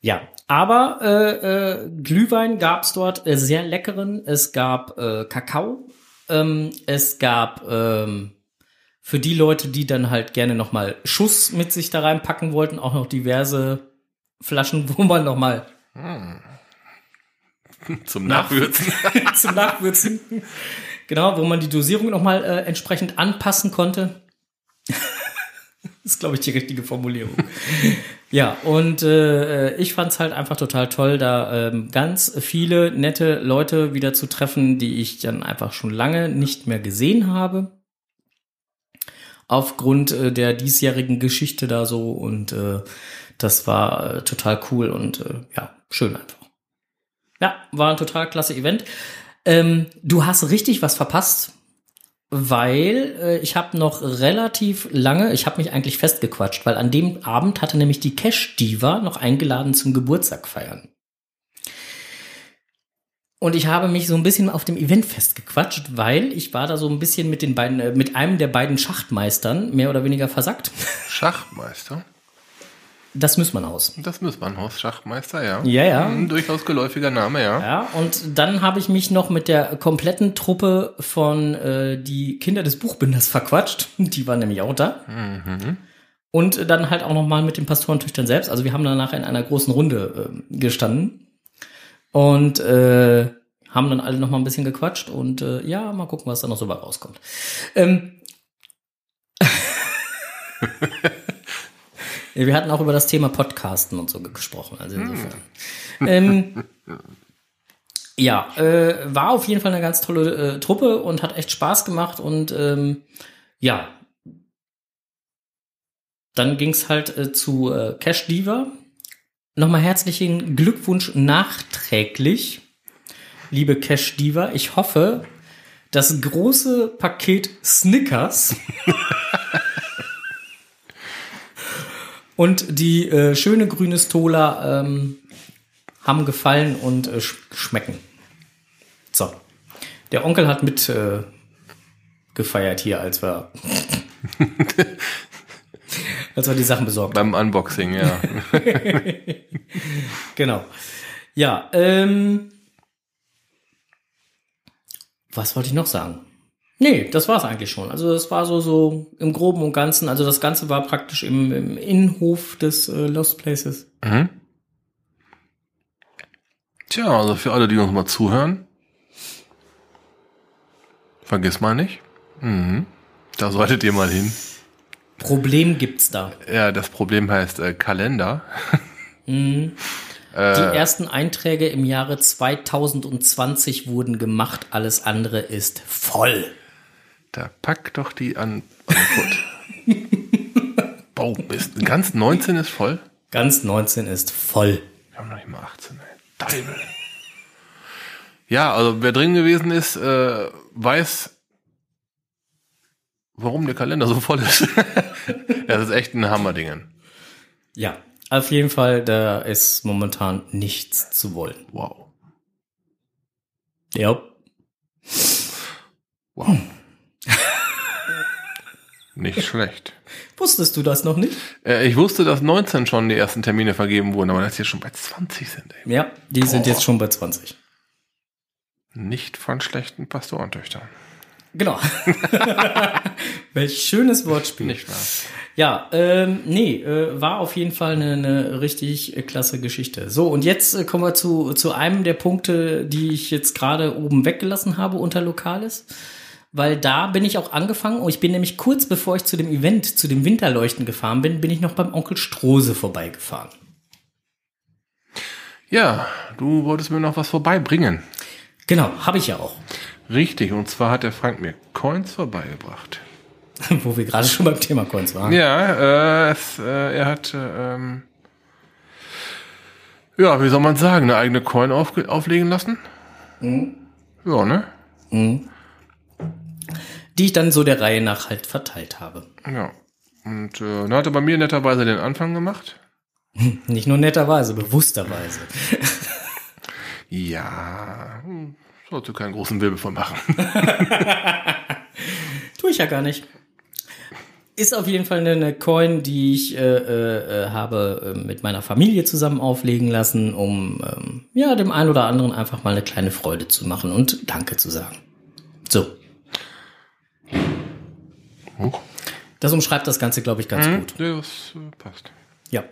ja, aber äh, äh, Glühwein gab's dort äh, sehr leckeren. Es gab äh, Kakao. Ähm, es gab ähm, für die Leute, die dann halt gerne noch mal Schuss mit sich da reinpacken wollten, auch noch diverse Flaschen, wo man noch mal Zum Nach- Nachwürzen. zum Nachwürzen, genau, wo man die Dosierung noch mal äh, entsprechend anpassen konnte. ist, glaube ich, die richtige Formulierung. ja, und äh, ich fand's halt einfach total toll, da ähm, ganz viele nette Leute wieder zu treffen, die ich dann einfach schon lange nicht mehr gesehen habe. Aufgrund äh, der diesjährigen Geschichte da so und äh, das war äh, total cool und äh, ja, schön einfach. Ja, war ein total klasse Event. Ähm, du hast richtig was verpasst, weil äh, ich habe noch relativ lange, ich habe mich eigentlich festgequatscht, weil an dem Abend hatte nämlich die Cash Diva noch eingeladen zum Geburtstag feiern. Und ich habe mich so ein bisschen auf dem Event festgequatscht, weil ich war da so ein bisschen mit den beiden, äh, mit einem der beiden Schachtmeistern mehr oder weniger versackt. Schachmeister. Das muss man aus. Das Missmannhaus Schachmeister, ja. Ja, ja. Hm, durchaus geläufiger Name, ja. Ja, und dann habe ich mich noch mit der kompletten Truppe von äh, die Kinder des Buchbinders verquatscht. Die waren nämlich auch da. Und dann halt auch noch mal mit den Pastorentöchtern selbst. Also wir haben danach in einer großen Runde äh, gestanden und äh, haben dann alle noch mal ein bisschen gequatscht und äh, ja, mal gucken, was da noch so bei rauskommt. Ähm, Wir hatten auch über das Thema Podcasten und so gesprochen. Also insofern. Ähm, ja, äh, war auf jeden Fall eine ganz tolle äh, Truppe und hat echt Spaß gemacht und ähm, ja. Dann ging's halt äh, zu äh, Cash Diva. Nochmal herzlichen Glückwunsch nachträglich, liebe Cash Diva. Ich hoffe, das große Paket Snickers und die äh, schöne grüne Stola ähm, haben gefallen und äh, sch schmecken. So. Der Onkel hat mit äh, gefeiert hier, als wir als wir die Sachen besorgt. Beim Unboxing, ja. Genau. Ja, ähm, was wollte ich noch sagen? Nee, das war's eigentlich schon. Also das war so so im Groben und Ganzen. Also das Ganze war praktisch im, im Innenhof des äh, Lost Places. Mhm. Tja, also für alle, die uns mal zuhören, vergiss mal nicht. Mhm. Da solltet ihr mal hin. Problem gibt's da. Ja, das Problem heißt äh, Kalender. Die ersten Einträge im Jahre 2020 wurden gemacht. Alles andere ist voll. Da pack doch die an. an oh, bist, ganz 19 ist voll. Ganz 19 ist voll. Wir haben noch nicht mal 18, ey. Teufel. Ja, also wer drin gewesen ist, äh, weiß, warum der Kalender so voll ist. das ist echt ein Hammerdingen. Ja, auf jeden Fall, da ist momentan nichts zu wollen. Wow. Ja. Wow. Nicht schlecht. Wusstest du das noch nicht? Äh, ich wusste, dass 19 schon die ersten Termine vergeben wurden, aber dass jetzt schon bei 20 sind, ey. Ja, die sind Boah. jetzt schon bei 20. Nicht von schlechten Pastorentöchtern. Genau. Welch schönes Wortspiel. Nicht wahr? Ja, ähm, nee, äh, war auf jeden Fall eine, eine richtig äh, klasse Geschichte. So, und jetzt äh, kommen wir zu, zu einem der Punkte, die ich jetzt gerade oben weggelassen habe unter Lokales. Weil da bin ich auch angefangen. Und ich bin nämlich kurz bevor ich zu dem Event, zu dem Winterleuchten gefahren bin, bin ich noch beim Onkel Strose vorbeigefahren. Ja, du wolltest mir noch was vorbeibringen. Genau, habe ich ja auch. Richtig, und zwar hat der Frank mir Coins vorbeigebracht. Wo wir gerade schon beim Thema Coins waren. Ja, äh, es, äh, er hat, äh, ähm, ja, wie soll man sagen, eine eigene Coin auf, auflegen lassen? Ja, ne? Die ich dann so der Reihe nach halt verteilt habe. Ja. Und äh, dann hat er bei mir netterweise den Anfang gemacht. Nicht nur netterweise, bewussterweise. Ja, hm, sollte keinen großen Wirbel von machen. Tue ich ja gar nicht. Ist auf jeden Fall eine, Coin, die ich äh, äh, äh, habe äh, mit meiner Familie zusammen auflegen lassen, um ähm, ja dem einen oder anderen einfach mal eine kleine Freude zu machen und Danke zu sagen. So. Das umschreibt das Ganze, glaube ich, ganz gut. Ja, das äh, passt. Ja.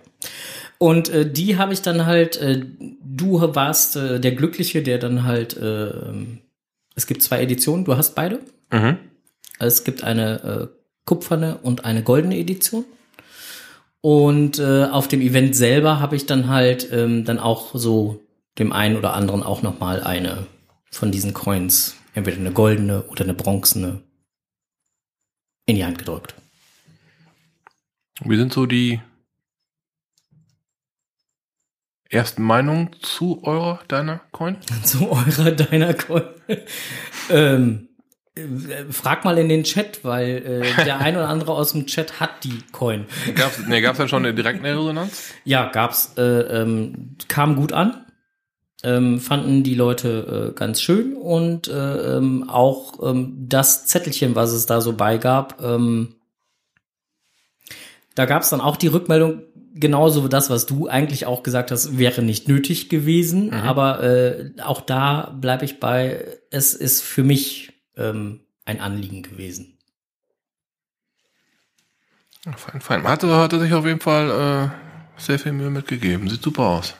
Und äh, die habe ich dann halt, äh, du warst äh, der Glückliche, der dann halt, äh, ähm, es gibt zwei Editionen, du hast beide. Mhm. Es gibt eine äh, kupferne und eine goldene Edition. Und äh, auf dem Event selber habe ich dann halt ähm, dann auch so dem einen oder anderen auch noch mal eine von diesen Coins, entweder eine goldene oder eine bronzene, in die Hand gedrückt. Wie sind so die ersten Meinungen zu eurer, deiner Coin? Zu eurer deiner Coin. ähm, äh, frag mal in den Chat, weil äh, der ein oder andere aus dem Chat hat die Coin. Gab's, nee, gab's dann schon eine direkte Resonanz? Ja, gab's. Äh, ähm, kam gut an. Ähm, fanden die Leute äh, ganz schön und äh, ähm, auch ähm, das Zettelchen, was es da so beigab, ähm, da gab's dann auch die Rückmeldung, genauso das, was du eigentlich auch gesagt hast, wäre nicht nötig gewesen. Aber äh, auch da bleibe ich bei, es ist für mich ähm, ein Anliegen gewesen. Ja, fein, fein. Hatte, hatte sich auf jeden Fall äh, sehr viel Mühe mitgegeben. Sieht super aus.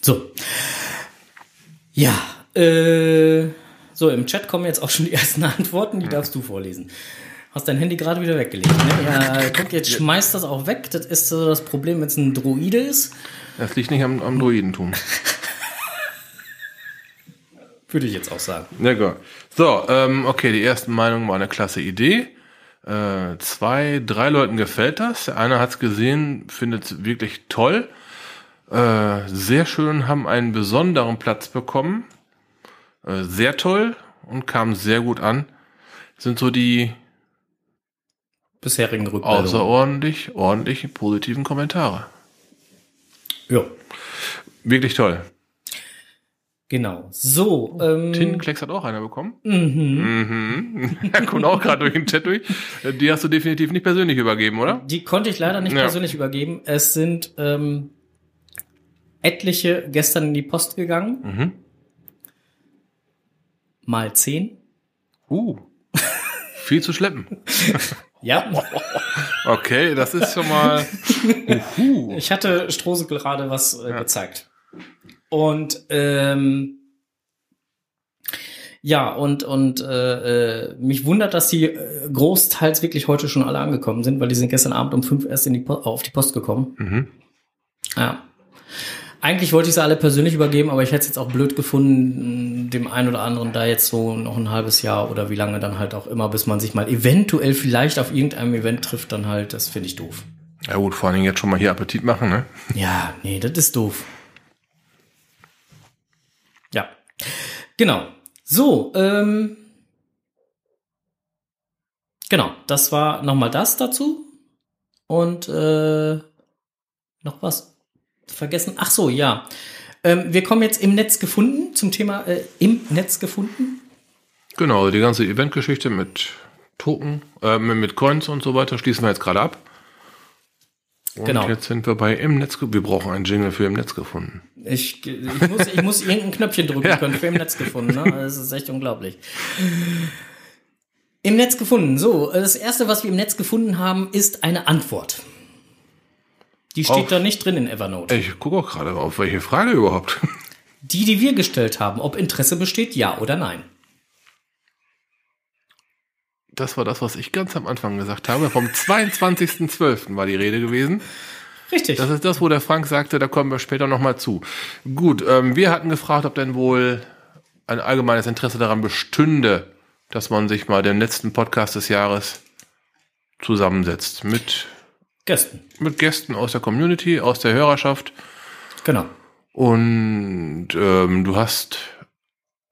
So. Ja, äh, so, im Chat kommen jetzt auch schon die ersten Antworten, die darfst du vorlesen. Hast dein Handy gerade wieder weggelegt, ne? Ja, guck, jetzt schmeißt das auch weg. Das ist so das Problem, wenn es ein Droide ist. Das liegt nicht am, am Druidentum. Würde ich jetzt auch sagen. Ja, gut. So, ähm, okay, die ersten Meinungen war eine klasse Idee. Äh, zwei, drei Leuten gefällt das. Einer hat es gesehen, findet es wirklich toll. Äh, sehr schön, haben einen besonderen Platz bekommen. Äh, sehr toll und kam sehr gut an. Sind so die Bisherigen Rückmeldungen. außerordentlich, ordentlich positiven Kommentare. Ja, Wirklich toll. genau. So, ähm, Tintenklecks hat auch einer bekommen. mhm. Mhm. Er kommt auch gerade durch den Chat durch. Die hast du definitiv nicht persönlich übergeben, oder? Die konnte ich leider nicht Ja. persönlich übergeben. Es sind ähm, etliche gestern in die Post gegangen. Mhm. Mal zehn. Uh. Viel zu schleppen. Ja, Okay, das ist schon mal. Uhu. ich hatte Strose gerade was äh, gezeigt. Und ähm, ja, und, und äh, äh, mich wundert, dass die äh, großteils wirklich heute schon alle angekommen sind, weil die sind gestern Abend um fünf erst in die po auf die Post gekommen. Mhm. Ja. Eigentlich wollte ich sie alle persönlich übergeben, aber ich hätte es jetzt auch blöd gefunden, dem einen oder anderen da jetzt so noch ein halbes Jahr oder wie lange dann halt auch immer, bis man sich mal eventuell vielleicht auf irgendeinem Event trifft, dann halt, das finde ich doof. Ja gut, vor allen Dingen jetzt schon mal hier Appetit machen, ne? Ja, nee, das ist doof. Ja. Genau. So, ähm. Genau, das war nochmal das dazu. Und äh, noch was vergessen. Ach so, ja. Ähm, wir kommen jetzt im Netz gefunden zum Thema äh, im Netz gefunden. Genau, die ganze Eventgeschichte mit Token, äh, mit Coins und so weiter schließen wir jetzt gerade ab. Und Genau. jetzt sind wir bei im Netz. Wir brauchen einen Jingle für im Netz gefunden. Ich, ich, muss, ich muss irgendein Knöpfchen drücken können für im Netz gefunden. Ne? Das ist echt unglaublich. Im Netz gefunden. So, das erste, was wir im Netz gefunden haben, ist eine Antwort. Die steht Auf- da nicht drin in Evernote. Ich gucke auch gerade auf welche Frage überhaupt. Die, die wir gestellt haben, ob Interesse besteht, ja oder nein. Das war das, was ich ganz am Anfang gesagt habe. Vom 22.12. war die Rede gewesen. Richtig. Das ist das, wo der Frank sagte, da kommen wir später nochmal zu. Gut, ähm, wir hatten gefragt, ob denn wohl ein allgemeines Interesse daran bestünde, dass man sich mal den letzten Podcast des Jahres zusammensetzt mit, Gästen. mit Gästen aus der Community, aus der Hörerschaft. Genau. Und ähm, du hast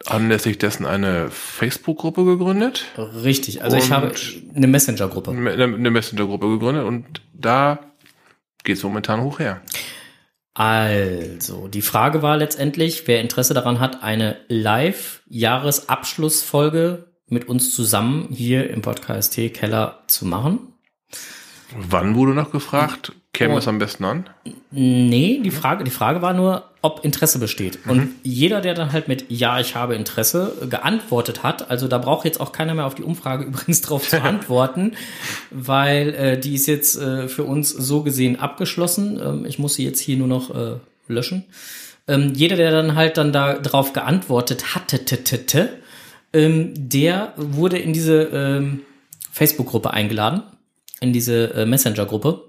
anlässlich dessen eine Facebook-Gruppe gegründet, Richtig. Also ich habe eine Messenger-Gruppe. eine Messenger-Gruppe gegründet und da geht's momentan hoch her. Also, die Frage war letztendlich, wer Interesse daran hat, eine Live-Jahresabschlussfolge mit uns zusammen hier im Podcast Keller zu machen. Wann wurde noch gefragt? Käme Oh. es am besten an? Nee, die Frage, die Frage war nur, ob Interesse besteht. Und jeder, der dann halt mit Ja, ich habe Interesse geantwortet hat, also da braucht jetzt auch keiner mehr auf die Umfrage übrigens drauf zu antworten, weil äh, die ist jetzt äh, für uns so gesehen abgeschlossen. Ähm, ich muss sie jetzt hier nur noch äh, löschen. Ähm, jeder, der dann halt dann da drauf geantwortet hatte, ähm, der wurde in diese ähm, Facebook-Gruppe eingeladen, in diese äh, Messenger-Gruppe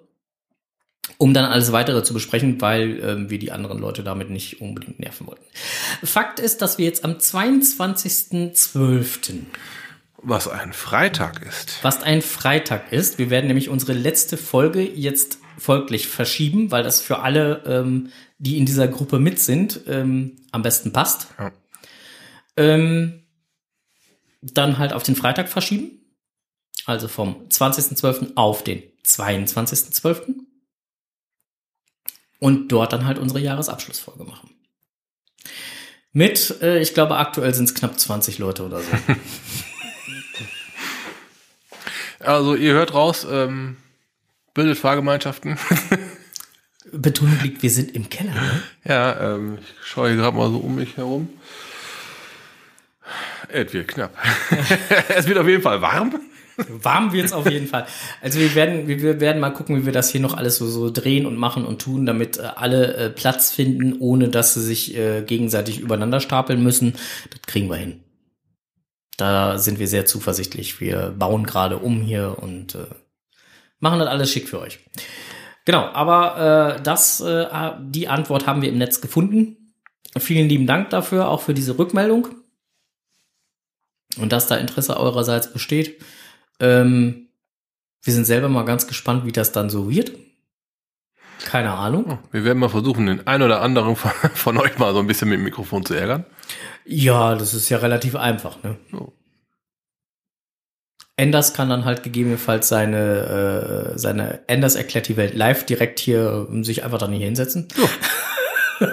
um dann alles weitere zu besprechen, weil ähm, wir die anderen Leute damit nicht unbedingt nerven wollten. Fakt ist, dass wir jetzt am 22.12., Was ein Freitag ist. was ein Freitag ist, wir werden nämlich unsere letzte Folge jetzt folglich verschieben, weil das für alle, ähm, die in dieser Gruppe mit sind, ähm, am besten passt. Ja. Ähm, dann halt auf den Freitag verschieben. Also vom 20.12. auf den 22.12. Und dort dann halt unsere Jahresabschlussfolge machen. Mit, äh, ich glaube, aktuell sind es knapp 20 Leute oder so. Also ihr hört raus, ähm, bildet Fahrgemeinschaften. Betonung liegt, wir sind im Keller. Ne? ja, ähm, ich schaue hier gerade mal so um mich herum. Es wird knapp. es wird auf jeden Fall warm. Warm wird's auf jeden Fall. Also wir werden, wir, werden mal gucken, wie wir das hier noch alles so, so drehen und machen und tun, damit äh, alle äh, Platz finden, ohne dass sie sich äh, gegenseitig übereinander stapeln müssen. Das kriegen wir hin. Da sind wir sehr zuversichtlich. Wir bauen gerade um hier und äh, machen das alles schick für euch. Genau, aber äh, das, äh, die Antwort haben wir im Netz gefunden. Vielen lieben Dank dafür, auch für diese Rückmeldung. Und dass da Interesse eurerseits besteht. Ähm, wir sind selber mal ganz gespannt, wie das dann so wird. Keine Ahnung. Wir werden mal versuchen, den ein oder anderen von, euch mal so ein bisschen mit dem Mikrofon zu ärgern. Ja, das ist ja relativ einfach, ne? Jo. Enders kann dann halt gegebenenfalls seine, äh, seine Enders erklärt die Welt live direkt hier ähm, sich einfach dann hier hinsetzen.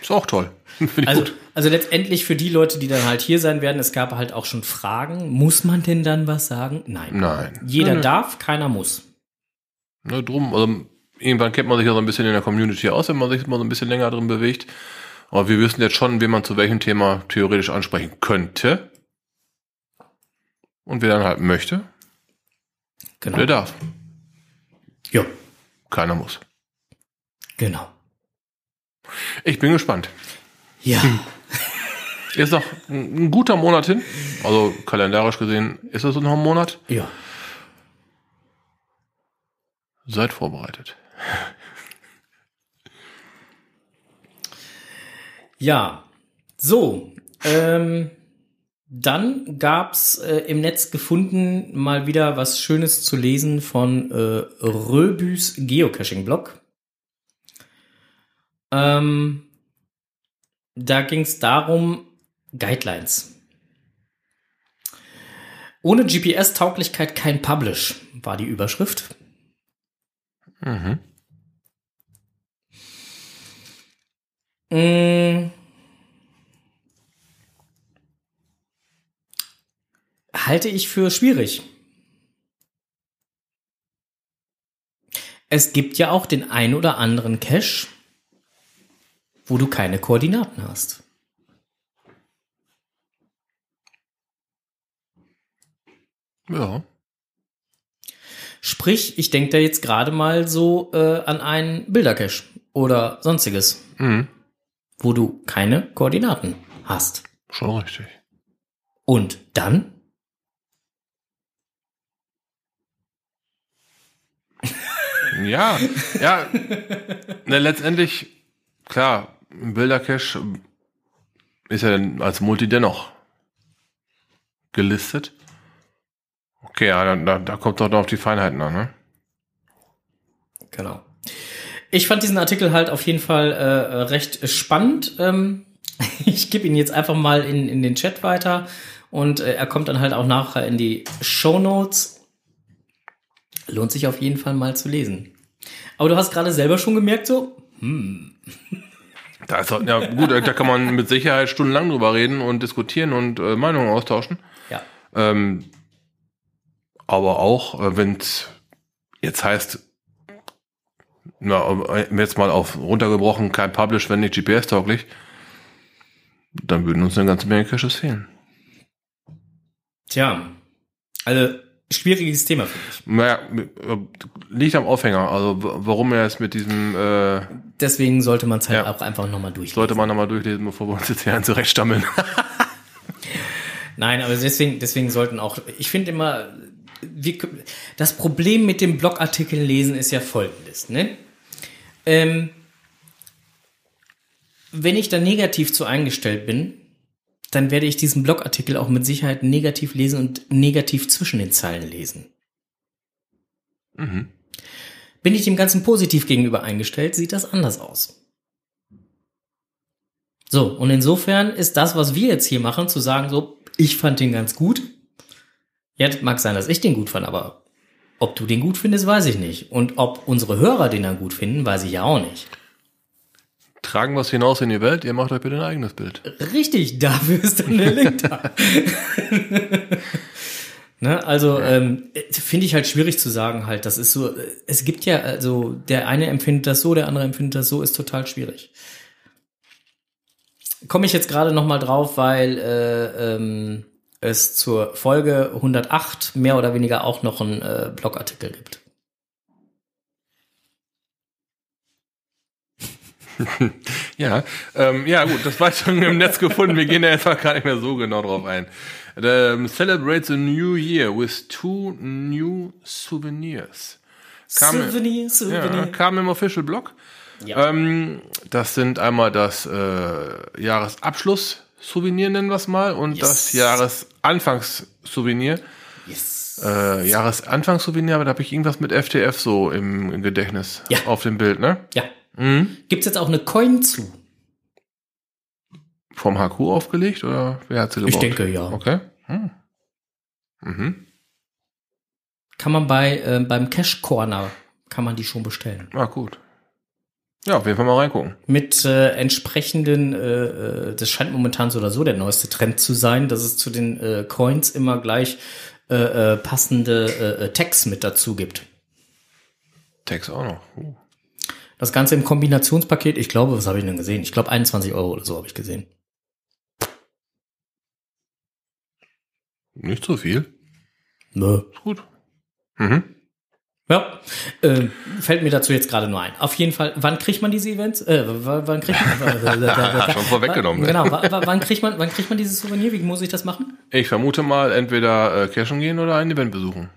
Ist auch toll. Also, gut. also letztendlich für die Leute, die dann halt hier sein werden, es gab halt auch schon Fragen. Muss man denn dann was sagen? Nein. Nein. Jeder nö. darf, keiner muss. Ne, drum, also irgendwann kennt man sich ja so ein bisschen in der Community aus, wenn man sich mal so ein bisschen länger drin bewegt. Aber wir wissen jetzt schon, wen man zu welchem Thema theoretisch ansprechen könnte. Und wer dann halt möchte, Genau. der darf. Ja, Keiner muss. genau. Ich bin gespannt. Ja. Ist noch ein guter Monat hin. Also kalendarisch gesehen ist es noch ein Monat. ja. Seid vorbereitet. Ja, so. Ähm, dann gab's äh, im Netz gefunden mal wieder was Schönes zu lesen von äh, Röbüs Geocaching-Blog. Ähm, da ging's darum, Guidelines. Ohne GPS-Tauglichkeit kein Publish, war die Überschrift. Mhm. Mm. Halte ich für schwierig. Es gibt ja auch den ein oder anderen Cache, wo du keine Koordinaten hast. Ja. Sprich, ich denke da jetzt gerade mal so äh, an einen Bildercache oder sonstiges, Mhm. wo du keine Koordinaten hast. Schon richtig. Und dann? Ja, ja. ne, letztendlich, klar, Bildercache ist denn als Multi dennoch gelistet? Okay, ja, da, da, kommt doch noch auf die Feinheiten an, ne? Genau. Ich fand diesen Artikel halt auf jeden Fall äh, recht spannend. Ähm, ich gebe ihn jetzt einfach mal in, in den Chat weiter und äh, er kommt dann halt auch nachher in die Show Notes. Lohnt sich auf jeden Fall mal zu lesen. Aber du hast gerade selber schon gemerkt, so, Da ist, ja gut, da kann man mit Sicherheit stundenlang drüber reden und diskutieren und äh, Meinungen austauschen. ja, Ähm, aber auch, äh, wenn es jetzt heißt, na, äh, jetzt mal auf runtergebrochen, kein Publish, wenn nicht GPS-tauglich, dann würden uns eine ganze Menge Caches fehlen. tja, also schwieriges Thema für mich. Naja, äh, liegt am Aufhänger. Also warum er es mit diesem äh, Deswegen sollte man es halt Ja. auch einfach nochmal durchlesen. sollte man nochmal durchlesen, bevor wir uns jetzt hier zurechtstammeln. Nein, aber deswegen, deswegen sollten auch, ich finde immer, wir, das Problem mit dem Blogartikel lesen ist ja folgendes, ne? Ähm, wenn ich da negativ zu eingestellt bin, dann werde ich diesen Blogartikel auch mit Sicherheit negativ lesen und negativ zwischen den Zeilen lesen. mhm. Bin ich dem Ganzen positiv gegenüber eingestellt, sieht das anders aus. So, und insofern ist das, was wir jetzt hier machen, zu sagen, so, ich fand den ganz gut. Ja, mag sein, dass ich den gut fand, aber ob du den gut findest, weiß ich nicht. Und ob unsere Hörer den dann gut finden, weiß ich ja auch nicht. Tragen wir es hinaus in die Welt, ihr macht euch bitte ein eigenes Bild. Richtig, dafür ist dann der Link da. ne, also ähm, finde ich halt schwierig zu sagen halt, das ist so, es gibt ja, also der eine empfindet das so, der andere empfindet das so, ist total schwierig. Komme ich jetzt gerade noch mal drauf, weil äh, ähm, es zur Folge 108 mehr oder weniger auch noch einen äh, Blogartikel gibt. Ja, ähm, ja gut, das war schon im Netz gefunden. Wir gehen da jetzt auch gar nicht mehr so genau drauf ein. Ähm, celebrate the new year with two new souvenirs. Kam, Souvenir, Souvenir. ja, kam im Official Blog. Ja. Ähm, das sind einmal das äh, Jahresabschluss-Souvenir, nennen wir es mal, und Yes. das Jahresanfangs-Souvenir. yes. Äh, Jahresanfangs-Souvenir, aber da habe ich irgendwas mit FTF so im, im Gedächtnis Ja. auf dem Bild, ne? Ja. Gibt's jetzt auch eine Coin zu? Vom HQ aufgelegt oder wer hat sie Ich gebaut? denke, ja. Okay. Hm. Mhm. Kann man bei äh, beim Cash Corner kann man die schon bestellen. Ah, gut. Ja, auf jeden Fall mal reingucken. Mit äh, entsprechenden, äh, äh, das scheint momentan so oder so der neueste Trend zu sein, dass es zu den äh, Coins immer gleich äh, äh, passende Tags mit dazu gibt. Text auch noch. Uh. Das Ganze im Kombinationspaket, ich glaube, was habe ich denn gesehen? Ich glaube 21 Euro oder so habe ich gesehen. Nicht so viel. Nö. Ist gut. Mhm. Ja, äh, fällt mir dazu jetzt gerade nur ein. Auf jeden Fall, wann kriegt man diese Events? Äh, wann kriegt man? Schon vorweggenommen. ne? Genau, wa- wa- wann kriegt man, wann kriegt man dieses Souvenir? Wie muss ich das machen? Ich vermute mal, entweder äh, cashen gehen oder ein Event besuchen.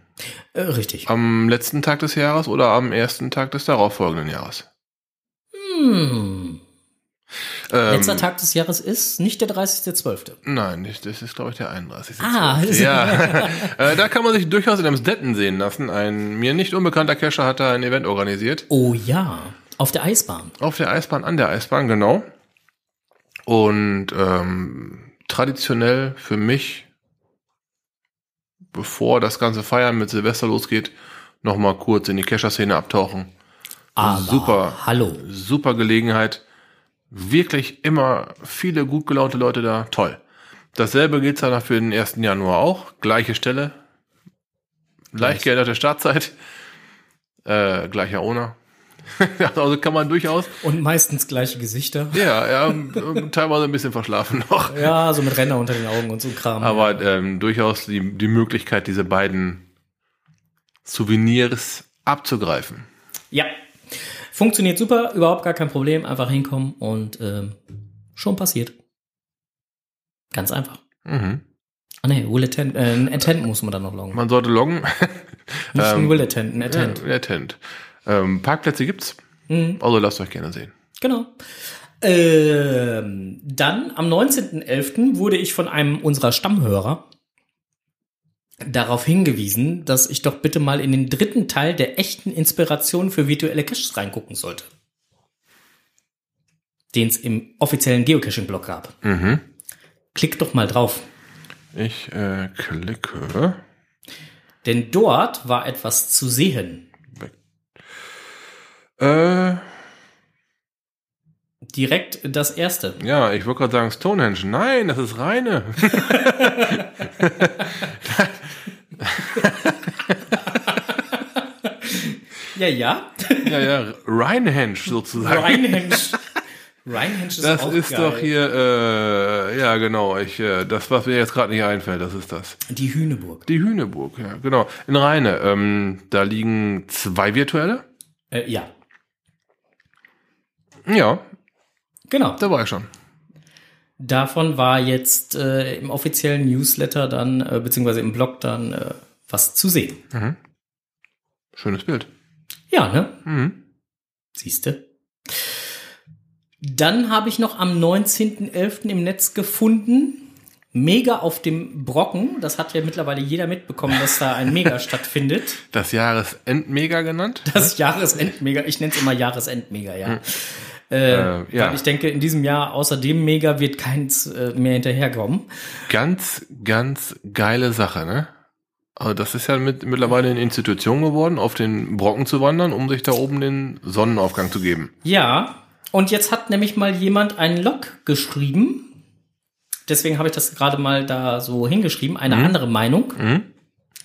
Äh, richtig. Am letzten Tag des Jahres oder am ersten Tag des darauffolgenden Jahres. Hm. Ähm, Letzter Tag des Jahres ist nicht der 30.12. Nein, das ist, glaube ich, der 31. Ah, Ja, äh, da kann man sich durchaus in Amstetten sehen lassen. Ein mir nicht unbekannter Cacher hat da ein Event organisiert. Oh ja, auf der Eisbahn. Auf der Eisbahn, an der Eisbahn, genau. Und ähm, traditionell für mich, bevor das ganze Feiern mit Silvester losgeht, noch mal kurz in die Cacher-Szene abtauchen. Aber Super. hallo. Super Gelegenheit. Wirklich immer viele gut gelaunte Leute da. Toll. Dasselbe gilt dann für den 1. Januar auch. Gleiche Stelle. Gleich geänderte Startzeit. Äh, gleicher Owner. also kann man durchaus Und meistens gleiche Gesichter. ja, ja, ähm, teilweise ein bisschen verschlafen noch. Ja, so mit Ränder unter den Augen und so ein Kram. Aber ähm, durchaus die, die Möglichkeit, diese beiden Souvenirs abzugreifen. ja. Funktioniert super, überhaupt gar kein Problem. Einfach hinkommen und ähm, schon passiert. Ganz einfach. Mhm. Ah ne, Will Attend, äh, ein Attend muss man dann noch loggen. Man sollte loggen. Nicht ein ähm, Will Attend, ein Attend. Ja, Attend. Ähm, Parkplätze gibt's. Mhm. Also lasst euch gerne sehen. Genau. Ähm, dann am 19.11. wurde ich von einem unserer Stammhörer darauf hingewiesen, dass ich doch bitte mal in den dritten Teil der echten Inspiration für virtuelle Caches reingucken sollte. Den es im offiziellen Geocaching-Blog gab. Mhm. Klick doch mal drauf. Ich äh, klicke. Denn dort war etwas zu sehen. Äh, Direkt das erste. ja, ich wollte gerade sagen Stonehenge. Nein, das ist reine. Ja, ja. ja, ja, Rheinhenge sozusagen. Rheinhenge. Rheinhenge ist Das auch ist geil. doch hier, äh, ja genau, ich, äh, das, was mir jetzt gerade nicht einfällt, das ist das. Die Hühneburg. Die Hühneburg, ja, genau. In Rheine, ähm, da liegen zwei virtuelle. Äh, ja, Ja, genau. da war ich schon. Davon war jetzt äh, im offiziellen Newsletter dann, äh, beziehungsweise im Blog dann äh, was zu sehen. Schönes Bild. Ja, ne? Mhm. Siehste. Dann habe ich noch am 19.11. im Netz gefunden, Mega auf dem Brocken. Das hat ja mittlerweile jeder mitbekommen, dass da ein Mega stattfindet. Das Jahresendmega genannt. Das Jahresendmega. Ich nenne es immer Jahresendmega, ja. Äh, Äh, ja. Ich denke, in diesem Jahr außer dem Mega wird keins äh, mehr hinterherkommen. Ganz, ganz geile Sache, ne? Also das ist ja mit, mittlerweile eine Institution geworden, auf den Brocken zu wandern, um sich da oben den Sonnenaufgang zu geben. Ja, und jetzt hat nämlich mal jemand einen Log geschrieben. Deswegen habe ich das gerade mal da so hingeschrieben. Eine andere Meinung. Mhm.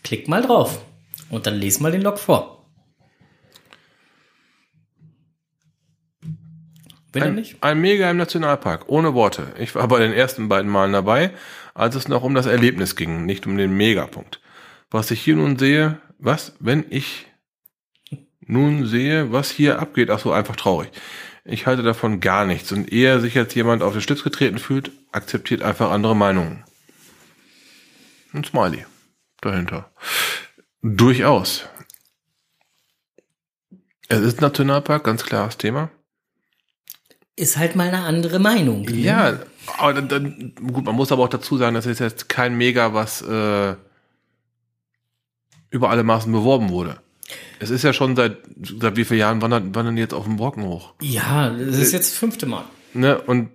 Klick mal drauf. Und dann les mal den Log vor. Er Ein, nicht? ein Mega im Nationalpark, ohne Worte. Ich war bei den ersten beiden Malen dabei, als es noch um das Erlebnis ging, nicht um den Megapunkt. Was ich hier nun sehe, was, wenn ich nun sehe, was hier abgeht, ach so, einfach traurig. Ich halte davon gar nichts und ehe sich jetzt jemand auf den Stütz getreten fühlt, akzeptiert einfach andere Meinungen. Ein Smiley dahinter. Durchaus. Es ist Nationalpark, ganz klares Thema. Ist halt mal eine andere Meinung. ne? Ja, aber dann, dann, gut, man muss aber auch dazu sagen, das ist jetzt kein Mega, was äh, über alle Maßen beworben wurde. Es ist ja schon seit, seit wie vielen Jahren wandern, wandern die jetzt auf dem Brocken hoch. Ja, das ist jetzt das fünfte Mal. Ne? Und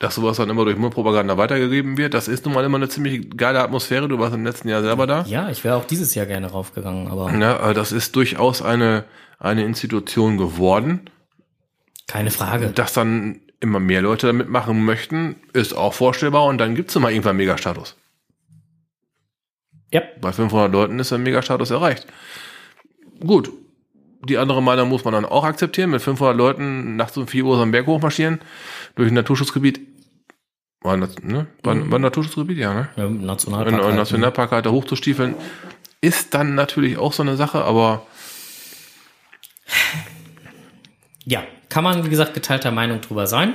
dass sowas dann immer durch Mundpropaganda weitergegeben wird, das ist nun mal immer eine ziemlich geile Atmosphäre. Du warst im letzten Jahr selber da. Ja, ich wäre auch dieses Jahr gerne raufgegangen, aber Ne? aber Das ist durchaus eine, eine Institution geworden. Keine Frage. Dass dann immer mehr Leute damit machen möchten, ist auch vorstellbar. Und dann gibt's immer irgendwann Megastatus. Ja, Bei 500 Leuten ist der Megastatus erreicht. Gut. Die andere Meinung muss man dann auch akzeptieren. Mit 500 Leuten nachts um 4 Uhr so einen Berg hochmarschieren durch ein Naturschutzgebiet. War, das, ne? war, war ein Naturschutzgebiet, ja, ne? In Nationalpark. einem halt, ne? Nationalpark halt da hochzustiefeln, ist dann natürlich auch so eine Sache, aber Ja, kann man, wie gesagt, geteilter Meinung drüber sein.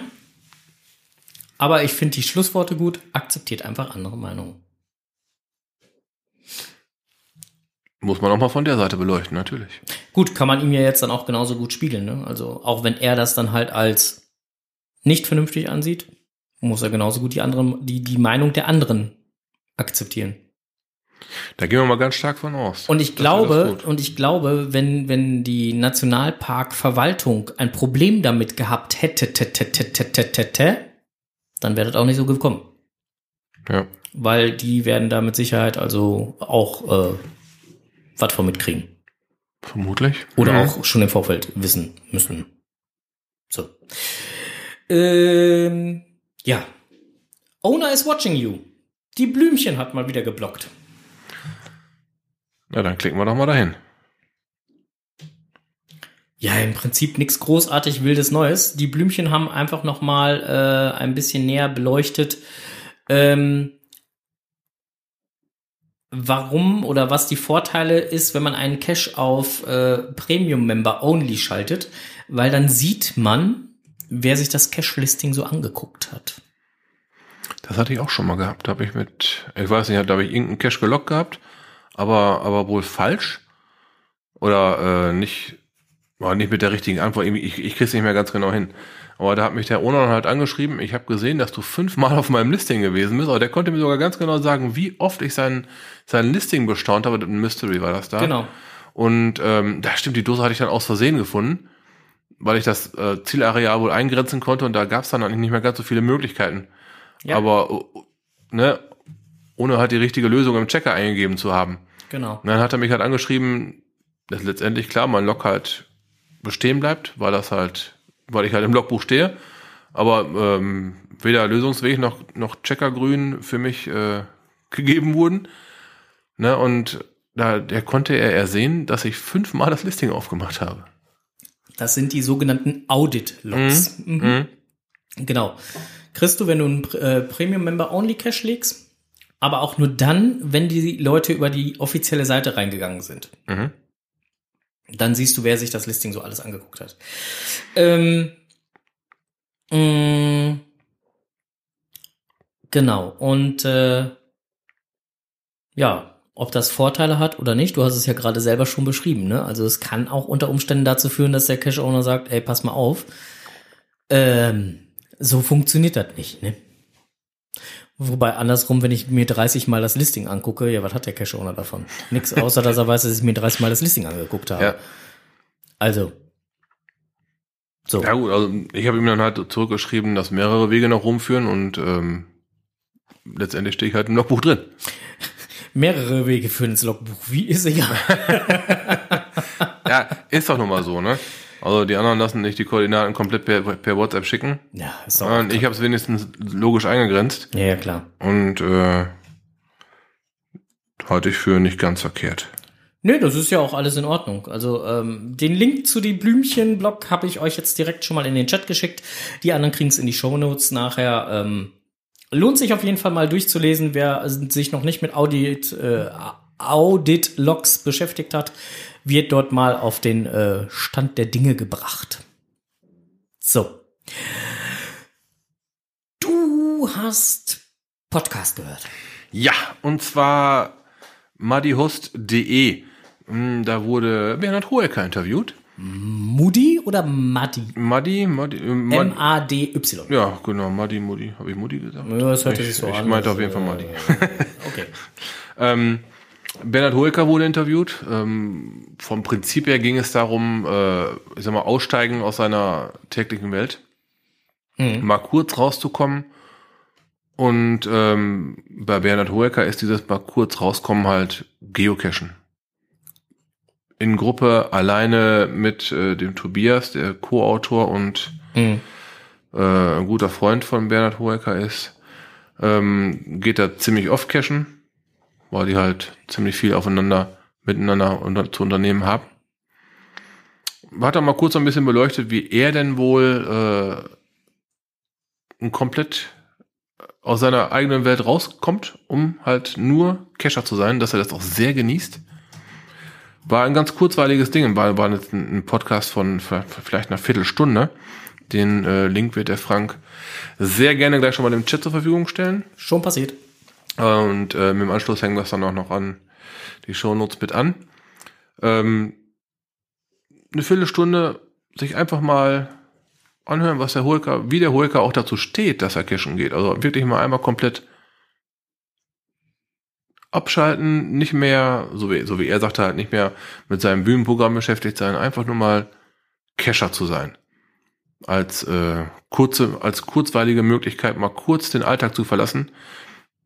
Aber ich finde die Schlussworte gut, akzeptiert einfach andere Meinungen. muss man auch mal von der Seite beleuchten, natürlich. Gut, kann man ihm ja jetzt dann auch genauso gut spiegeln, ne? Also auch wenn er das dann halt als nicht vernünftig ansieht, muss er genauso gut die anderen, die, die Meinung der anderen akzeptieren. Da gehen wir mal ganz stark von aus. Und ich Das glaube, und ich glaube, wenn, wenn die Nationalparkverwaltung ein Problem damit gehabt hätte, dann wäre das auch nicht so gekommen. Ja. Weil die werden da mit Sicherheit also auch äh, was von mitkriegen. Vermutlich. Oder Mhm. auch schon im Vorfeld wissen müssen. So. Ähm, ja. Owner is watching you. Die Blümchen hat mal wieder geblockt. Na, dann klicken wir doch mal dahin. Ja, im Prinzip nichts großartig wildes Neues. Die Blümchen haben einfach noch mal äh, ein bisschen näher beleuchtet, ähm, warum oder was die Vorteile ist, wenn man einen Cache auf äh, Premium Member Only schaltet, weil dann sieht man, wer sich das Cache-Listing so angeguckt hat. Das hatte ich auch schon mal gehabt. Da habe ich mit, ich weiß nicht, da habe ich irgendeinen Cache gelockt gehabt, aber, aber wohl falsch. Oder äh, nicht, war nicht mit der richtigen Antwort. Ich, ich, krieg's nicht mehr ganz genau hin. Aber da hat mich der Onan halt angeschrieben. Ich habe gesehen, dass du fünfmal auf meinem Listing gewesen bist. Aber der konnte mir sogar ganz genau sagen, wie oft ich sein, sein Listing bestaunt habe. Ein Mystery war das da. Genau. Und ähm, da stimmt, die Dose hatte ich dann aus Versehen gefunden, weil ich das äh, Zielareal wohl eingrenzen konnte und da gab es dann eigentlich nicht mehr ganz so viele Möglichkeiten. Ja. Aber äh, ne, ohne halt die richtige Lösung im Checker eingegeben zu haben. Genau. Und dann hat er mich halt angeschrieben, dass letztendlich klar mein Log halt bestehen bleibt, weil das halt, weil ich halt im Logbuch stehe. Aber ähm, weder Lösungsweg noch, noch Checkergrün für mich äh, gegeben wurden. Ne, und da der konnte er ersehen, dass ich fünfmal das Listing aufgemacht habe. Das sind die sogenannten Audit-Logs. Mhm. Genau. Kriegst du, wenn du einen äh, Premium-Member-Only-Cache legst, aber auch nur dann, wenn die Leute über die offizielle Seite reingegangen sind. Mhm. Dann siehst du, wer sich das Listing so alles angeguckt hat. Ähm, mh, genau. Und äh, ja, ob das Vorteile hat oder nicht, du hast es ja gerade selber schon beschrieben. Ne? Also es kann auch unter Umständen dazu führen, dass der Cache-Owner sagt, ey, pass mal auf. Ähm, so funktioniert das nicht. Ne? Wobei andersrum, wenn ich mir 30 Mal das Listing angucke, ja, was hat der Cache-Owner davon? Nix, außer dass er weiß, dass ich mir 30 Mal das Listing angeguckt habe. Ja. Also. So. Ja gut, also ich habe ihm dann halt zurückgeschrieben, dass mehrere Wege noch rumführen und ähm, letztendlich stehe ich halt im Logbuch drin. Mehrere Wege führen ins Logbuch. Wie ist egal. Ja, ist doch nun mal so, ne? Also die anderen lassen nicht die Koordinaten komplett per, per WhatsApp schicken. ja, ist doch. Und ich habe es wenigstens logisch eingegrenzt Ja, ja, klar. und äh, halte ich für nicht ganz verkehrt. Nö, das ist ja auch alles in Ordnung. Also ähm, den Link zu die Blümchen-Blog habe ich euch jetzt direkt schon mal in den Chat geschickt. Die anderen kriegen es in die Shownotes nachher. Ähm, lohnt sich auf jeden Fall mal durchzulesen, wer sich noch nicht mit Audit, äh, Audit-Logs beschäftigt hat, wird dort mal auf den äh, Stand der Dinge gebracht. So. Du hast Podcast gehört. Ja, und zwar maddyhost.de. Hm, Da wurde Bernhard Hoeker interviewt. Moody oder Muddy? Maddy, Maddy, äh, Mad M-A-D-Y. ja, genau, Maddy, Muddy. Habe ich Muddy gesagt? Ja, das hörte ich, sich so ich an. meinte als, auf jeden Fall äh, Maddy. Okay. Ähm, Bernhard Hoeker wurde interviewt. Ähm, vom Prinzip her ging es darum, äh, ich sag mal, aussteigen aus seiner täglichen Welt, Mhm. mal kurz rauszukommen. Und ähm, bei Bernhard Hoeker ist dieses mal kurz rauskommen halt Geocachen. In Gruppe, alleine mit äh, dem Tobias, der Co-Autor und Mhm. äh, ein guter Freund von Bernhard Hoeker ist, ähm, geht da ziemlich oft cashen, weil die halt ziemlich viel aufeinander, miteinander unter, zu unternehmen haben. Hat er mal kurz ein bisschen beleuchtet, wie er denn wohl äh, ein komplett aus seiner eigenen Welt rauskommt, um halt nur Cacher zu sein, dass er das auch sehr genießt. War ein ganz kurzweiliges Ding, war, war jetzt ein, ein Podcast von vielleicht einer Viertelstunde. Den äh, Link wird der Frank sehr gerne gleich schon mal im Chat zur Verfügung stellen. Schon passiert. Und äh, im Anschluss hängen wir es dann auch noch an die Shownotes mit an. Ähm, eine Viertelstunde sich einfach mal anhören, was der Holker, wie der Holker auch dazu steht, dass er cashen geht. Also wirklich mal einmal komplett abschalten, nicht mehr, so wie, so wie er sagte, halt nicht mehr mit seinem Bühnenprogramm beschäftigt sein, einfach nur mal Cacher zu sein. Als äh, kurze, als kurzweilige Möglichkeit, mal kurz den Alltag zu verlassen,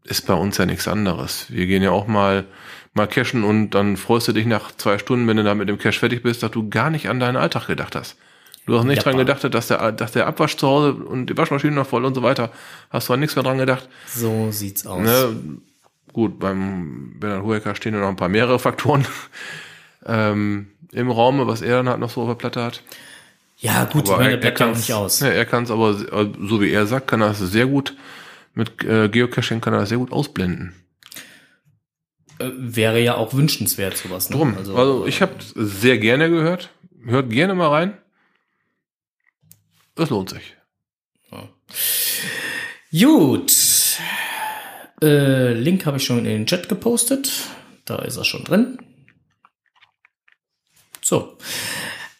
ist bei uns ja nichts anderes. Wir gehen ja auch mal mal cashen und dann freust du dich nach zwei Stunden, wenn du da mit dem Cash fertig bist, dass du gar nicht an deinen Alltag gedacht hast. Du hast nicht Ja, dran gedacht, dass der, dass der Abwasch zu Hause und die Waschmaschine noch voll und so weiter. Hast du an nichts mehr dran gedacht. So sieht's aus. Ne? Gut, beim Bernhard Hoeker stehen ja noch ein paar mehrere Faktoren ähm, im Raum, was er dann halt noch so auf der Platte hat. Ja, gut, Aber meine, er, er bleibt ja auch kann nicht aus. Ja, er kann es aber, äh, so wie er sagt, kann er es sehr gut. Mit äh, Geocaching kann er das sehr gut ausblenden. Äh, wäre ja auch wünschenswert, sowas. Ne? Drum. Also, ich habe sehr gerne gehört. Hört gerne mal rein. Es lohnt sich. Gut. Äh, Link habe ich schon in den Chat gepostet. Da ist er schon drin. So.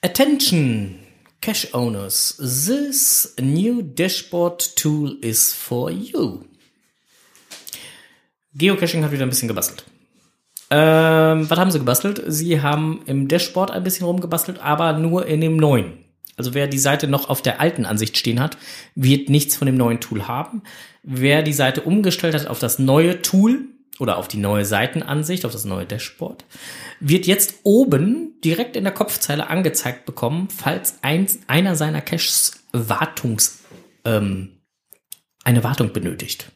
Attention, Cache Owners. This new dashboard tool is for you. Geocaching hat wieder ein bisschen gebastelt. Ähm, was haben sie gebastelt? Sie haben im Dashboard ein bisschen rumgebastelt, aber nur in dem neuen. Also wer die Seite noch auf der alten Ansicht stehen hat, wird nichts von dem neuen Tool haben. Wer die Seite umgestellt hat auf das neue Tool oder auf die neue Seitenansicht, auf das neue Dashboard, wird jetzt oben direkt in der Kopfzeile angezeigt bekommen, falls ein, einer seiner Caches Wartungs, ähm, eine Wartung benötigt.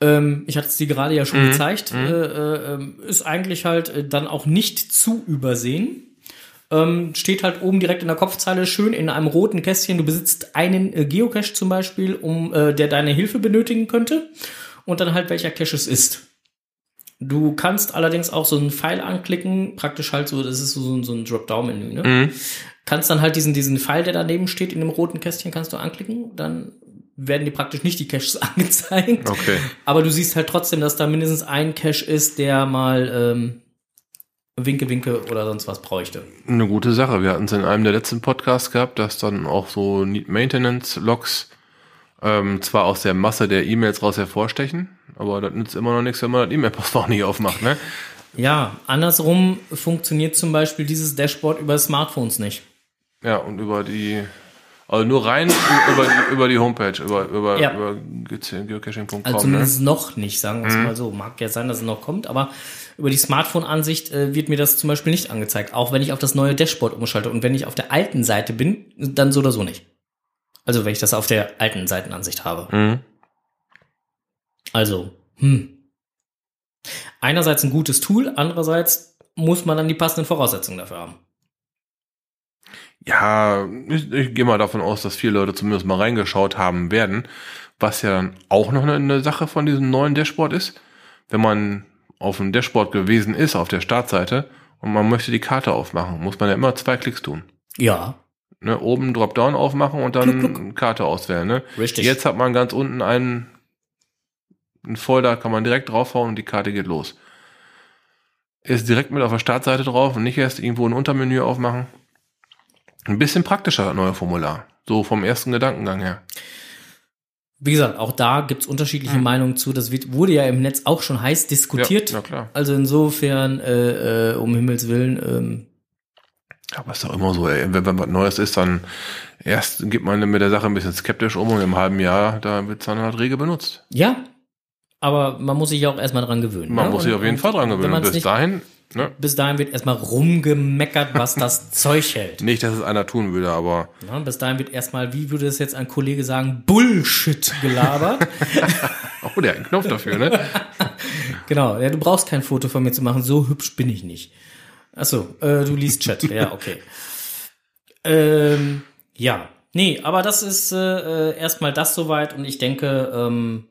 Ähm, ich hatte es dir gerade ja schon Mhm. gezeigt. Mhm. Äh, äh, ähm, ist eigentlich halt äh, dann auch nicht zu übersehen. Ähm, steht halt oben direkt in der Kopfzeile schön in einem roten Kästchen. Du besitzt einen äh, Geocache zum Beispiel, um äh, der deine Hilfe benötigen könnte. Und dann halt welcher Cache es ist. Du kannst allerdings auch so einen Pfeil anklicken, praktisch halt so, das ist so, so ein Dropdown-Menü, ne? Mhm. Kannst dann halt diesen, diesen Pfeil, der daneben steht, in dem roten Kästchen, kannst du anklicken, dann werden dir praktisch nicht die Caches angezeigt. Okay. Aber du siehst halt trotzdem, dass da mindestens ein Cache ist, der mal ähm, Winke, Winke oder sonst was bräuchte. Eine gute Sache. Wir hatten es in einem der letzten Podcasts gehabt, dass dann auch so Need Maintenance Logs ähm, zwar aus der Masse der E-Mails raus hervorstechen, aber das nützt immer noch nichts, wenn man das E-Mail-Postfach nicht aufmacht, ne? Ja, andersrum funktioniert zum Beispiel dieses Dashboard über Smartphones nicht. Ja, und über die, also nur rein über die, über die Homepage, über, über, Ja. über geocaching.com, Also ne? zumindest noch nicht, sagen wir es mal so. Mag ja sein, dass es noch kommt, aber über die Smartphone-Ansicht äh, wird mir das zum Beispiel nicht angezeigt, auch wenn ich auf das neue Dashboard umschalte. Und wenn ich auf der alten Seite bin, dann so oder so nicht. Also wenn ich das auf der alten Seitenansicht habe. Mhm. Also, hm. Einerseits ein gutes Tool, andererseits muss man dann die passenden Voraussetzungen dafür haben. Ja, ich, ich gehe mal davon aus, dass viele Leute zumindest mal reingeschaut haben werden, was ja dann auch noch eine, eine Sache von diesem neuen Dashboard ist. Wenn man auf dem Dashboard gewesen ist, auf der Startseite, und man möchte die Karte aufmachen, muss man ja immer zwei Klicks tun. Ja, Ne, oben Dropdown aufmachen und dann Kluck, kluck. Karte auswählen. Ne? richtig. Jetzt hat man ganz unten einen, einen Folder, kann man direkt draufhauen und die Karte geht los. Ist direkt mit auf der Startseite drauf und nicht erst irgendwo ein Untermenü aufmachen. Ein bisschen praktischer, das neue Formular. So vom ersten Gedankengang her. Wie gesagt, auch da gibt's unterschiedliche Meinungen zu. Das wird, wurde ja im Netz auch schon heiß diskutiert. Ja, klar. Also insofern, äh, äh, um Himmels Willen, ähm, Aber ist doch immer so, ey. Wenn, wenn was Neues ist, dann erst geht man mit der Sache ein bisschen skeptisch um und im halben Jahr, da wird es dann halt rege benutzt. ja. Aber man muss sich ja auch erstmal dran gewöhnen. Man ne? muss sich Und- auf jeden und Fall dran gewöhnen. Bis dahin, ne? bis dahin wird erstmal rumgemeckert, was das Zeug hält. Nicht, dass es einer tun würde, aber Ja, bis dahin wird erstmal, wie würde es jetzt ein Kollege sagen, Bullshit gelabert. oh, der hat einen Knopf dafür, ne? genau, ja, du brauchst kein Foto von mir zu machen, so hübsch bin ich nicht. Achso, äh, du liest Chat, ja, okay. ähm, ja, nee, aber das ist äh, äh, erstmal das soweit und ich denke, ähm,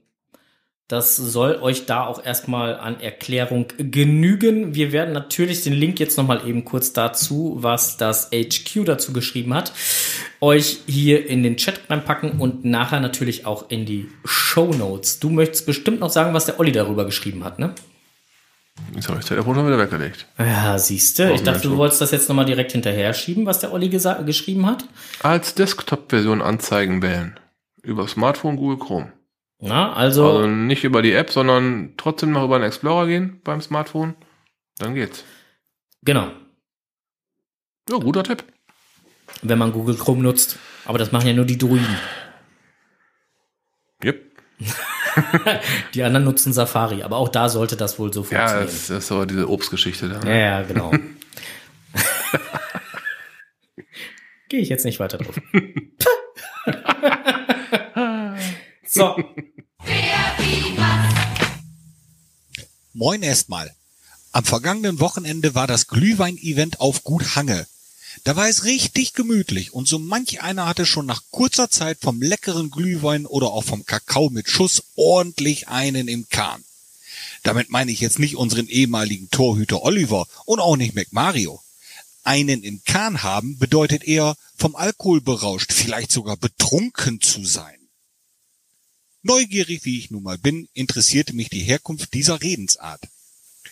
das soll euch da auch erstmal an Erklärung genügen. Wir werden natürlich den Link jetzt nochmal eben kurz dazu, was das HQ dazu geschrieben hat, euch hier in den Chat reinpacken und nachher natürlich auch in die Show Notes. Du möchtest bestimmt noch sagen, was der Olli darüber geschrieben hat, ne? Jetzt habe ich das Telefon schon wieder weggelegt. Ja, siehste. Ich dachte, du wolltest das jetzt nochmal direkt hinterher schieben, was der Olli geschrieben hat. Als Desktop-Version Anzeigen wählen. Über Smartphone Google Chrome. Na, also, Also nicht über die App, sondern trotzdem noch über den Explorer gehen beim Smartphone. Dann geht's. genau, Ja, guter Tipp. wenn man Google Chrome nutzt. Aber das machen ja nur die Druiden. Yep. Die anderen nutzen Safari. Aber auch da sollte das wohl so Ja, funktionieren. das ist so diese Obstgeschichte da. Ja, ja, genau. Gehe ich jetzt nicht weiter drauf. so, Moin erstmal. Am vergangenen Wochenende war das Glühwein-Event auf Gut Hange. Da war es richtig gemütlich und so manch einer hatte schon nach kurzer Zeit vom leckeren Glühwein oder auch vom Kakao mit Schuss ordentlich einen im Kahn. Damit meine ich jetzt nicht unseren ehemaligen Torhüter Oliver und auch nicht McMario. Einen im Kahn haben bedeutet eher vom Alkohol berauscht, vielleicht sogar betrunken zu sein. Neugierig wie ich nun mal bin, interessierte mich die Herkunft dieser Redensart.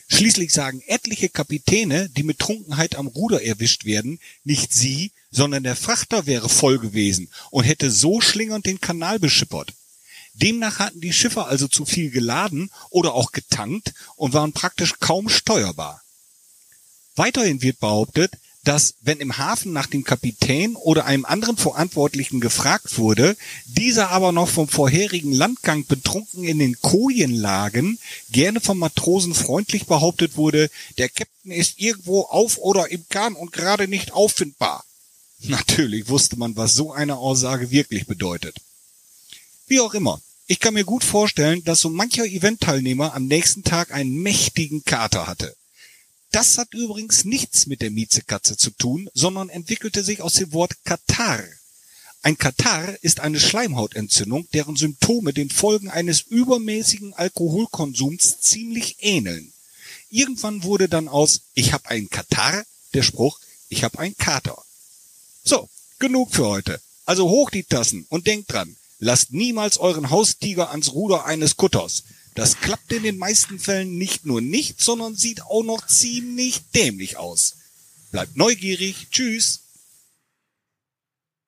Schließlich sagen etliche Kapitäne, die mit Trunkenheit am Ruder erwischt werden, nicht sie, sondern der Frachter wäre voll gewesen und hätte so schlingernd den Kanal beschippert. Demnach hatten die Schiffe also zu viel geladen oder auch getankt und waren praktisch kaum steuerbar. Weiterhin wird behauptet, dass wenn im Hafen nach dem Kapitän oder einem anderen Verantwortlichen gefragt wurde, dieser aber noch vom vorherigen Landgang betrunken in den Kojen lagen, gerne vom Matrosen freundlich behauptet wurde, der Captain ist irgendwo auf oder im Kahn und gerade nicht auffindbar. Natürlich wusste man, was so eine Aussage wirklich bedeutet. Wie auch immer, ich kann mir gut vorstellen, dass so mancher Eventteilnehmer am nächsten Tag einen mächtigen Kater hatte. Das hat übrigens nichts mit der Miezekatze zu tun, sondern entwickelte sich aus dem Wort Katar. Ein Katar ist eine Schleimhautentzündung, deren Symptome den Folgen eines übermäßigen Alkoholkonsums ziemlich ähneln. Irgendwann wurde dann aus Ich hab einen Katar der Spruch Ich hab einen Kater. So, genug für heute. Also hoch die Tassen und denkt dran, lasst niemals euren Haustiger ans Ruder eines Kutters. Das klappt in den meisten Fällen nicht nur nicht, sondern sieht auch noch ziemlich dämlich aus. Bleibt neugierig. Tschüss.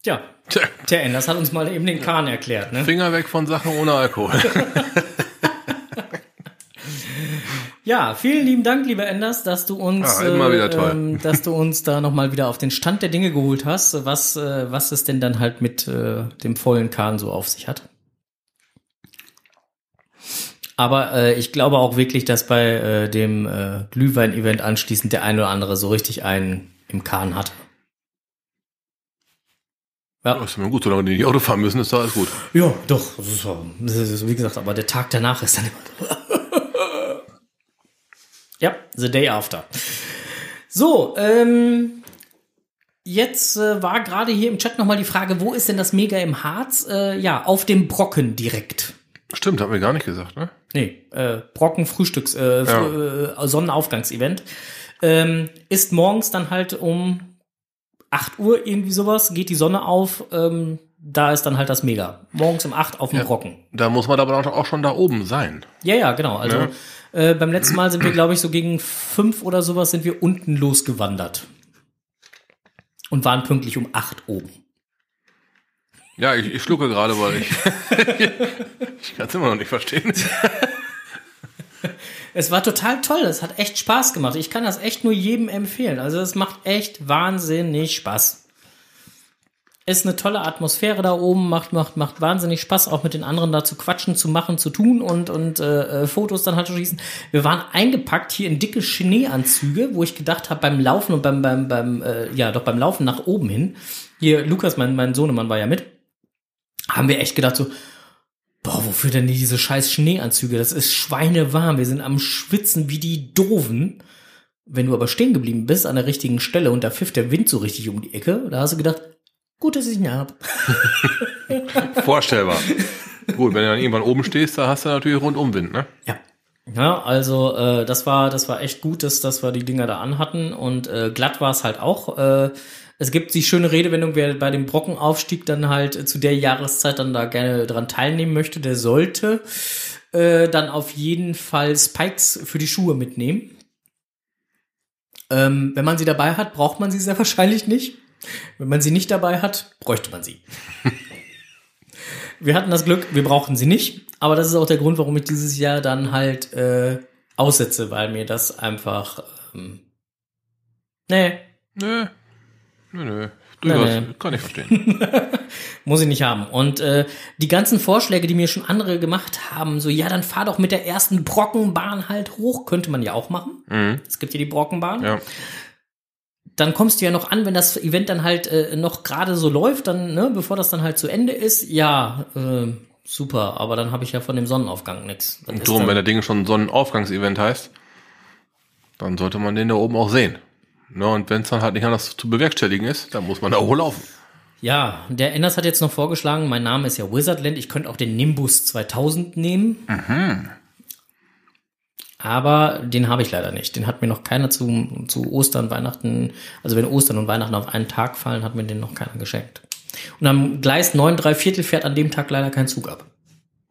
Ja, Tja, der Enders hat uns mal eben den Kahn erklärt, ne? Finger weg von Sachen ohne Alkohol. Ja, vielen lieben Dank, lieber Enders, dass du uns, wieder toll. ähm, dass du uns da nochmal wieder auf den Stand der Dinge geholt hast, was, äh, was es denn dann halt mit äh, dem vollen Kahn so auf sich hat. Aber äh, ich glaube auch wirklich, dass bei äh, dem äh, Glühwein-Event anschließend der ein oder andere so richtig einen im Kahn hatte. Ja. Das ist mir gut, solange die nicht Auto fahren müssen, ist doch alles gut. Ja, doch. Das ist, wie gesagt, aber der Tag danach ist dann immer. ja, the day after. So, ähm, jetzt äh, war gerade hier im Chat nochmal die Frage, wo ist denn das Mega im Harz? Äh, ja, auf dem Brocken direkt. Stimmt, haben wir gar nicht gesagt, ne? Nee, äh, Brocken Frühstücks, äh, Fr- äh, Sonnenaufgangsevent. Ähm, ist morgens dann halt um 8 Uhr irgendwie sowas, geht die Sonne auf, ähm, da ist dann halt das Mega. Morgens um 8 auf dem Brocken. Da muss man aber auch schon da oben sein. Ja, ja, genau. Also Ja. äh, beim letzten Mal sind wir, glaube ich, so gegen fünf oder sowas sind wir unten losgewandert. Und waren pünktlich um 8 oben. Ja, ich, ich schlucke gerade, weil ich, ich kann es immer noch nicht verstehen. Es war total toll, es hat echt Spaß gemacht. Ich kann das echt nur jedem empfehlen. Also es macht echt wahnsinnig Spaß. Ist eine tolle Atmosphäre da oben, macht, macht, macht wahnsinnig Spaß, auch mit den anderen da zu quatschen, zu machen, zu tun und, und äh, äh, Fotos dann halt zu schießen. Wir waren eingepackt hier in dicke Schneeanzüge, wo ich gedacht habe, beim Laufen und beim, beim, beim, äh, ja, doch beim Laufen nach oben hin, hier, Lukas, mein, mein Sohnemann war ja mit, haben wir echt gedacht so, Boah, wofür denn diese scheiß Schneeanzüge? Das ist schweinewarm. Wir sind am Schwitzen wie die Doofen. Wenn du aber stehen geblieben bist an der richtigen Stelle und da pfifft der Wind so richtig um die Ecke, da hast du gedacht, gut, dass ich ihn hab. Vorstellbar. Gut, wenn du dann irgendwann oben stehst, da hast du natürlich Rundumwind, ne? Ja. Ja, also äh, das war das war echt gut, dass, dass wir die Dinger da anhatten und äh, glatt war es halt auch. Äh, es gibt die schöne Redewendung, wer bei dem Brockenaufstieg dann halt äh, zu der Jahreszeit dann da gerne dran teilnehmen möchte, der sollte äh, dann auf jeden Fall Spikes für die Schuhe mitnehmen. Ähm, wenn man sie dabei hat, braucht man sie sehr wahrscheinlich nicht. Wenn man sie nicht dabei hat, bräuchte man sie. Wir hatten das Glück, wir brauchten sie nicht. Aber das ist auch der Grund, warum ich dieses Jahr dann halt äh, aussetze, weil mir das einfach. Ähm, nee, Nö. Nö, nö. Durchaus, nee. kann ich verstehen. muss ich nicht haben. Und äh, die ganzen Vorschläge, die mir schon andere gemacht haben, so, ja, dann fahr doch mit der ersten Brockenbahn halt hoch, könnte man ja auch machen. Mhm. Es gibt ja die Brockenbahn. Ja. Dann kommst du ja noch an, wenn das Event dann halt äh, noch gerade so läuft, dann, ne, bevor das dann halt zu Ende ist, ja, äh, super, aber dann habe ich ja von dem Sonnenaufgang nichts. Und drum, wenn das Ding schon Sonnenaufgangsevent heißt, dann sollte man den da oben auch sehen. Ne, und wenn es dann halt nicht anders zu bewerkstelligen ist, dann muss man da hochlaufen. Ja, der Enders hat jetzt noch vorgeschlagen, mein Name ist ja Wizardland, ich könnte auch den Nimbus 2000 nehmen. Aber den habe ich leider nicht. Den hat mir noch keiner zu, zu Ostern, Weihnachten, also wenn Ostern und Weihnachten auf einen Tag fallen, hat mir den noch keiner geschenkt. Und am Gleis 9 3 Viertel fährt an dem Tag leider kein Zug ab.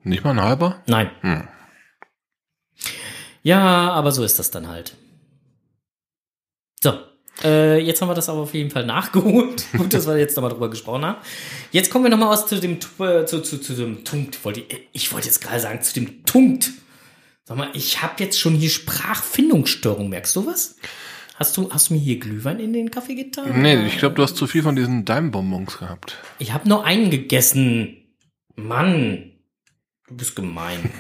Nicht mal ein halber? Nein. Hm. Ja, aber so ist das dann halt. So. Äh, jetzt haben wir das aber auf jeden Fall nachgeholt. Gut, dass wir jetzt nochmal drüber gesprochen haben. Jetzt kommen wir nochmal aus zu dem äh, zu, zu, zu dem Tunkt. Wollte ich, ich wollte jetzt gerade sagen, zu dem Tunkt. Sag mal, ich habe jetzt schon hier Sprachfindungsstörung. Merkst du was? Hast du, hast du mir hier Glühwein in den Kaffee getan? Nee, ich glaube, du hast zu viel von diesen Daimbonbons gehabt. Ich habe nur einen gegessen. Mann, du bist gemein.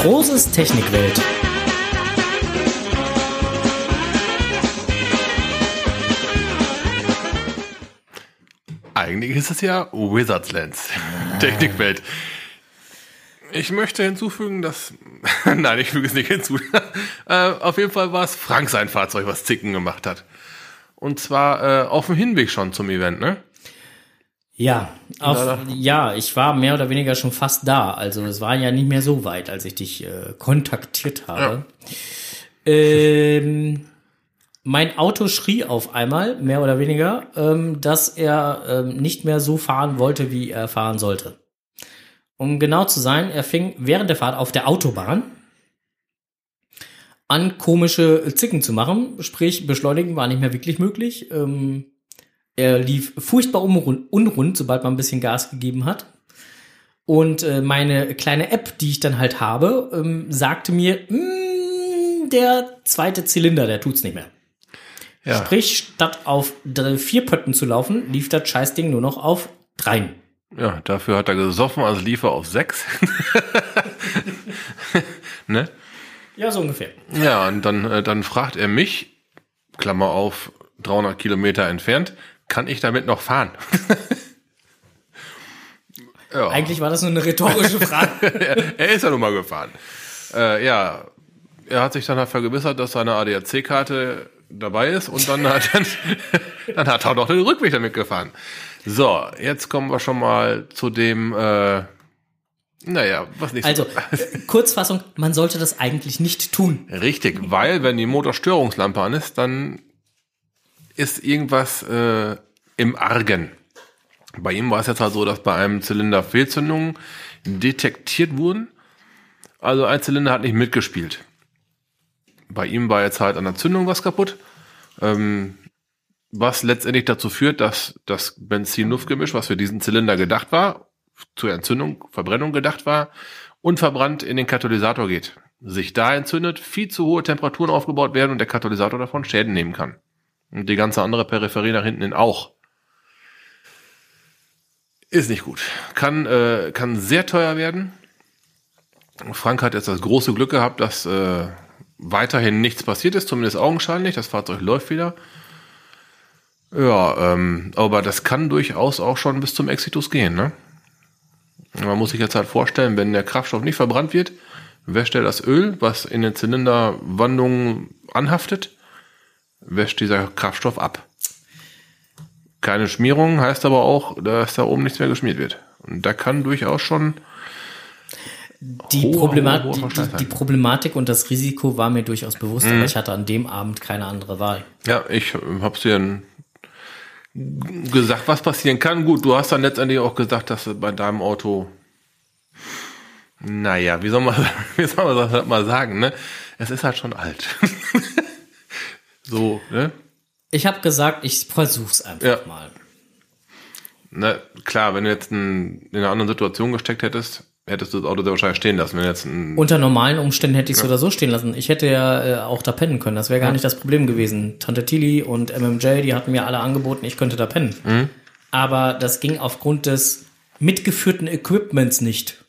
Strohses Technikwelt. Eigentlich ist es ja Wizards Lands. Technikwelt. Ich möchte hinzufügen, dass. Nein, ich füge es nicht hinzu. äh, auf jeden Fall war es Frank sein Fahrzeug, was Zicken gemacht hat. Und zwar äh, auf dem Hinweg schon zum Event, ne? Ja, auf, ja, ich war mehr oder weniger schon fast da. Also es war ja nicht mehr so weit, als ich dich äh, kontaktiert habe. Ja. Ähm, mein Auto schrie auf einmal, mehr oder weniger, ähm, dass er ähm, nicht mehr so fahren wollte, wie er fahren sollte. Um genau zu sein, er fing während der Fahrt auf der Autobahn an, komische Zicken zu machen. Sprich, beschleunigen war nicht mehr wirklich möglich. Ähm, er lief furchtbar unrund, sobald man ein bisschen Gas gegeben hat. Und äh, meine kleine App, die ich dann halt habe, ähm, sagte mir, mm, der zweite Zylinder, der tut's nicht mehr. Ja. Sprich, statt auf vier Pötten zu laufen, lief das Scheißding nur noch auf dreien. Ja, dafür hat er gesoffen, also lief er auf sechs. ne? Ja, so ungefähr. Ja, und dann, äh, dann fragt er mich, Klammer auf, 300 Kilometer entfernt, kann ich damit noch fahren? ja. Eigentlich war das nur eine rhettorische Frage. er ist ja nun mal gefahren. Äh, ja, er hat sich dann halt vergewissert, dass seine ADAC-Karte dabei ist und dann hat, dann, dann hat er auch noch den Rückweg damit gefahren. So, jetzt kommen wir schon mal zu dem, äh, naja, was nicht Also, so. Kurzfassung, man sollte das eigentlich nicht tun. Richtig, weil wenn die Motorstörungslampe an ist, dann ist irgendwas äh, im Argen. Bei ihm war es jetzt halt so, dass bei einem Zylinder Fehlzündungen detektiert wurden. Also ein Zylinder hat nicht mitgespielt bei ihm war jetzt halt an der Zündung was kaputt. Ähm, was letztendlich dazu führt, dass das Benzin-Luft-Gemisch, was für diesen Zylinder gedacht war, zur Entzündung, Verbrennung gedacht war, unverbrannt in den Katalysator geht. Sich da entzündet, viel zu hohe Temperaturen aufgebaut werden und der Katalysator davon Schäden nehmen kann. Und die ganze andere Peripherie nach hinten hin auch. Ist nicht gut. Kann, äh, kann sehr teuer werden. Frank hat jetzt das große Glück gehabt, dass äh, weiterhin nichts passiert ist, zumindest augenscheinlich. Das Fahrzeug läuft wieder. Ja, ähm, aber das kann durchaus auch schon bis zum Exitus gehen, ne? Man muss sich jetzt halt vorstellen, wenn der Kraftstoff nicht verbrannt wird, wäscht er das Öl, was in den Zylinderwandungen anhaftet, wäscht dieser Kraftstoff ab. Keine Schmierung heißt aber auch, dass da oben nichts mehr geschmiert wird. Und da kann durchaus schon die, hohe, Problemat hohe die, die, Problematik und das Risiko war mir durchaus bewusst, mhm. aber ich hatte an dem Abend keine andere Wahl. Ja, ich hab's dir gesagt, was passieren kann. Gut, du hast dann letztendlich auch gesagt, dass bei deinem Auto, naja, wie soll man, wie soll man das halt mal sagen, ne? Es ist halt schon alt. so, ne? Ich habe gesagt, ich versuch's einfach ja. mal. Na, klar, wenn du jetzt in, in einer anderen Situation gesteckt hättest, hättest du das Auto sehr wahrscheinlich stehen lassen. Wenn jetzt Unter normalen Umständen hätte ich es ja. oder so stehen lassen. Ich hätte ja äh, auch da pennen können. Das wäre gar ja. nicht das Problem gewesen. Tante Tilly und MMJ, die hatten mir alle angeboten, ich könnte da pennen. Mhm. Aber das ging aufgrund des mitgeführten Equipments nicht.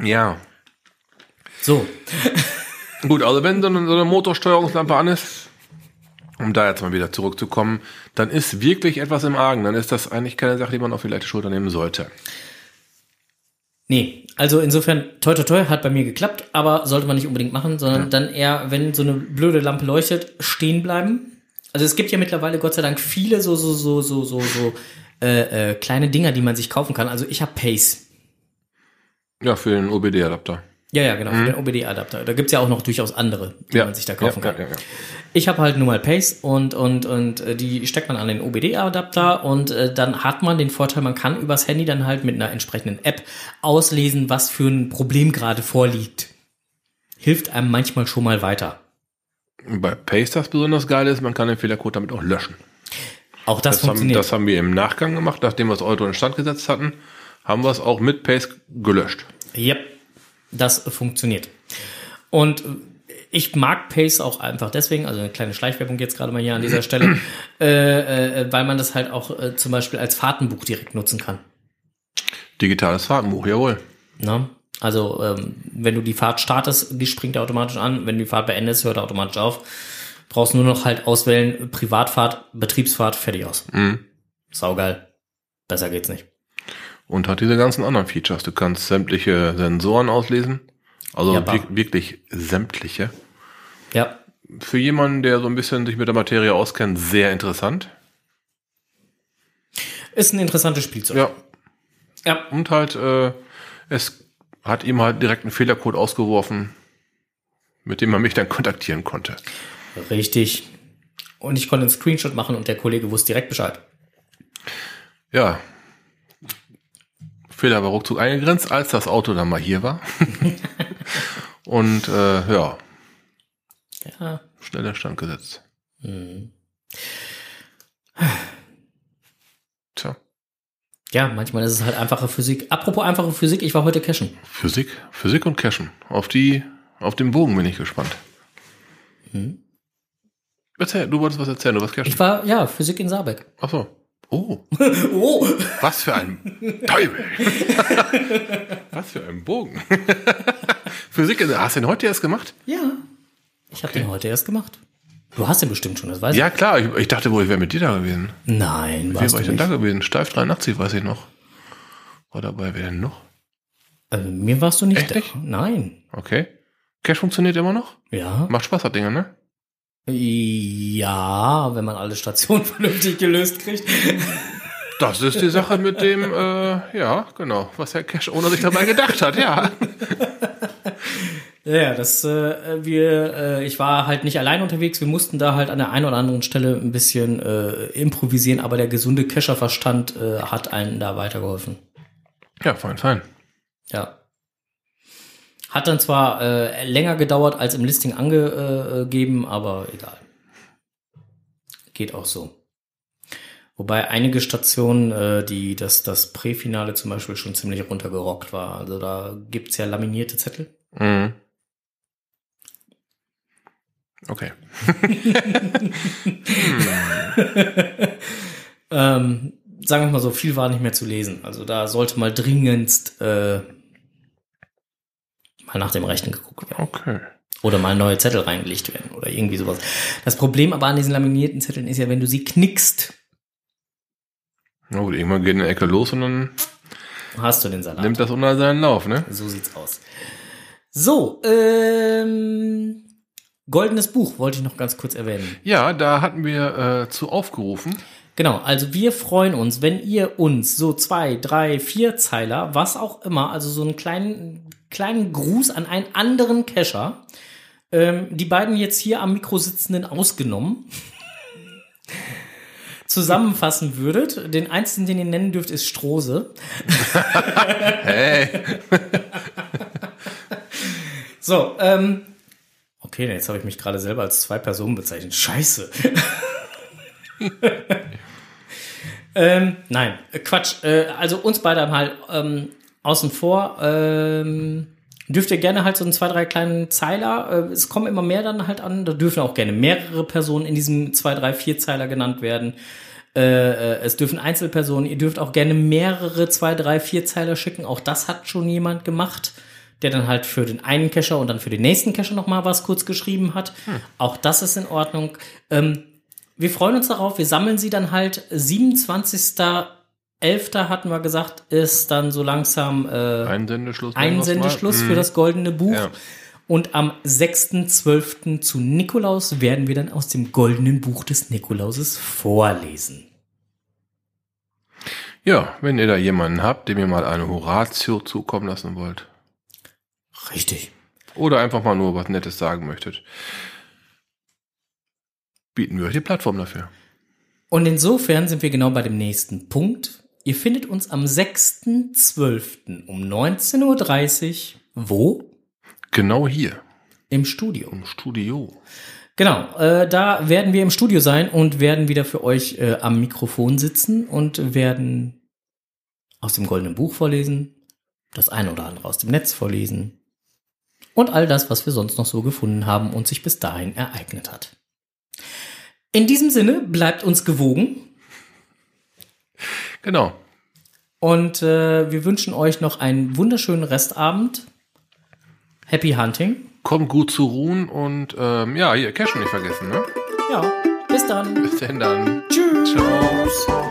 Ja. So. Gut, also wenn so eine, so eine Motorsteuerungslampe an ist, um da jetzt mal wieder zurückzukommen, dann ist wirklich etwas im Argen. Dann ist das eigentlich keine Sache, die man auf die leichte Schulter nehmen sollte. Nee, also insofern, toi toi toi, hat bei mir geklappt, aber sollte man nicht unbedingt machen, sondern ja. dann eher, wenn so eine blöde Lampe leuchtet, stehen bleiben. Also es gibt ja mittlerweile Gott sei Dank viele so, so, so, so, so, so äh, äh, kleine Dinger, die man sich kaufen kann. Also ich habe Pace. Ja, für den OBD-Adapter. Ja, ja, genau, für den OBD-Adapter. Da gibt's ja auch noch durchaus andere, die man sich da kaufen ja, kann. Ja, ja, ja. Ich habe halt nur mal Pace und und und äh, die steckt man an den OBD-Adapter und äh, dann hat man den Vorteil, man kann übers Handy dann halt mit einer entsprechenden App auslesen, was für ein Problem gerade vorliegt. Hilft einem manchmal schon mal weiter. Bei Pace das besonders geil ist, man kann den Fehlercode damit auch löschen. Auch das, Das haben, funktioniert. das haben wir im Nachgang gemacht, nachdem wir das Auto in Stand gesetzt hatten, haben wir es auch mit Pace gelöscht. Yep, das funktioniert. Und äh, ich mag Pace auch einfach deswegen, also eine kleine Schleichwerbung jetzt gerade mal hier an dieser Stelle, äh, äh, weil man das halt auch äh, zum Beispiel als Fahrtenbuch direkt nutzen kann. Digitales Fahrtenbuch, jawohl. Ne? Also ähm, wenn du die Fahrt startest, die springt er automatisch an. Wenn du die Fahrt beendest, hört er automatisch auf. Brauchst nur noch halt auswählen, Privatfahrt, Betriebsfahrt, fertig aus. Mhm. Saugeil. Besser geht's nicht. Und hat diese ganzen anderen Features. Du kannst sämtliche Sensoren auslesen. Also Ja, wir- wirklich sämtliche. Ja, Für jemanden, der so ein bisschen sich mit der Materie auskennt, sehr interessant. ist ein interessantes Spielzeug. Ja. ja. Und halt, äh, es hat ihm halt direkt einen Fehlercode ausgeworfen, mit dem man mich dann kontaktieren konnte. Richtig. Und ich konnte einen Screenshot machen und der Kollege wusste direkt Bescheid. Ja. Fehler war ruckzuck eingegrenzt, als das Auto dann mal hier war. Und äh, ja, Ja. schneller Stand gesetzt. Tja, Ja, manchmal ist es halt einfache Physik. Apropos einfache Physik, ich war heute cashen. Physik, Physik und Cashen. Auf die, auf den Bogen bin ich gespannt. Erzähl, du wolltest was erzählen, du was cashen. Ich war, ja, Physik in Saarbeck. Ach so. Oh, Oh! was für ein Teufel. was für ein Bogen. Physik, hast du den heute erst gemacht? Ja. Ich habe den heute erst gemacht. Du hast den bestimmt schon, das weiß Ja, klar, ich, ich dachte wohl, ich wäre mit dir da gewesen. ich. Nein, Wie warst war du ich denn da gewesen? Steif 83, weiß ich noch. War dabei, wer denn noch? Äh, mir warst du nicht Echt da. nicht? Nein. Okay. Cash funktioniert immer noch? Ja. Macht Spaß, das Ding, ne? Ja, wenn man alle Stationen vernünftig gelöst kriegt. Das ist die Sache mit dem, äh, ja, genau, was Herr Cash ohne sich dabei gedacht hat, ja. Ja, das, äh, wir, äh, ich war halt nicht allein unterwegs. Wir mussten da halt an der einen oder anderen Stelle ein bisschen äh, improvisieren, aber der gesunde Kescherverstand äh, hat einen da weitergeholfen. Ja, fein, fein. Ja. Hat dann zwar äh, länger gedauert als im Listing angegeben, aber egal. Geht auch so. Wobei einige Stationen, äh, die das, das Präfinale zum Beispiel schon ziemlich runtergerockt war. Also da gibt's ja laminierte Zettel. Mhm. Okay. Ähm, sagen wir mal so, viel war nicht mehr zu lesen. Also da sollte mal dringendst äh, mal nach dem Rechten geguckt werden. Okay. Oder mal neue Zettel reingelegt werden oder irgendwie sowas. Das Problem aber an diesen laminierten Zetteln ist ja, wenn du sie knickst, Na gut, irgendwann geht eine Ecke los und dann hast du den Salat. nimmt das unter seinen Lauf, ne? So sieht's aus. So, ähm, goldenes Buch wollte ich noch ganz kurz erwähnen. Ja, da hatten wir äh, zu aufgerufen. Genau, also wir freuen uns, wenn ihr uns so zwei, drei, vier Zeiler, was auch immer, also so einen kleinen, kleinen Gruß an einen anderen Cacher, ähm, die beiden jetzt hier am Mikro sitzenden ausgenommen, zusammenfassen würdet. Den einzigen, den ihr nennen dürft, ist Strose. Hey. So, ähm, okay, jetzt habe ich mich gerade selber als zwei Personen bezeichnet. Scheiße. ähm, nein, äh, Quatsch. Äh, also uns beide haben halt ähm, außen vor. Ähm, dürft ihr gerne halt so einen zwei, drei kleinen Zeiler. Äh, es kommen immer mehr dann halt an. Da dürfen auch gerne mehrere Personen in diesem zwei, drei, vier Zeiler genannt werden. Äh, äh, es dürfen Einzelpersonen, ihr dürft auch gerne mehrere zwei, drei, vier Zeiler schicken. Auch das hat schon jemand gemacht, der dann halt für den einen Cacher und dann für den nächsten Cacher noch mal was kurz geschrieben hat. Auch das ist in Ordnung. Ähm, wir freuen uns darauf. Wir sammeln sie dann halt 27.11. hatten wir gesagt, ist dann so langsam äh, Einsendeschluss. Einsendeschluss Mhm. für das goldene Buch. Ja. Und am 6.12. zu Nikolaus werden wir dann aus dem goldenen Buch des Nikolauses vorlesen. Ja, wenn ihr da jemanden habt, dem ihr mal eine Horatio zukommen lassen wollt. Richtig. Oder einfach mal nur was Nettes sagen möchtet. Bieten wir euch die Plattform dafür. Und insofern sind wir genau bei dem nächsten Punkt. Ihr findet uns am 6.12. um 19.30 Uhr wo? Genau hier Im Studio. im Studio. Genau, äh, da werden wir im Studio sein und werden wieder für euch äh, am Mikrofon sitzen und werden aus dem Goldenen Buch vorlesen, das eine oder andere aus dem Netz vorlesen und all das, was wir sonst noch so gefunden haben und sich bis dahin ereignet hat. In diesem Sinne bleibt uns gewogen Genau. und äh, wir wünschen euch noch einen wunderschönen Restabend. Happy Hunting. Kommt gut zu ruhen und ähm, ja, hier, Cash nicht vergessen, ne? Ja, bis dann. Bis denn dann. Tschüss. Ciao.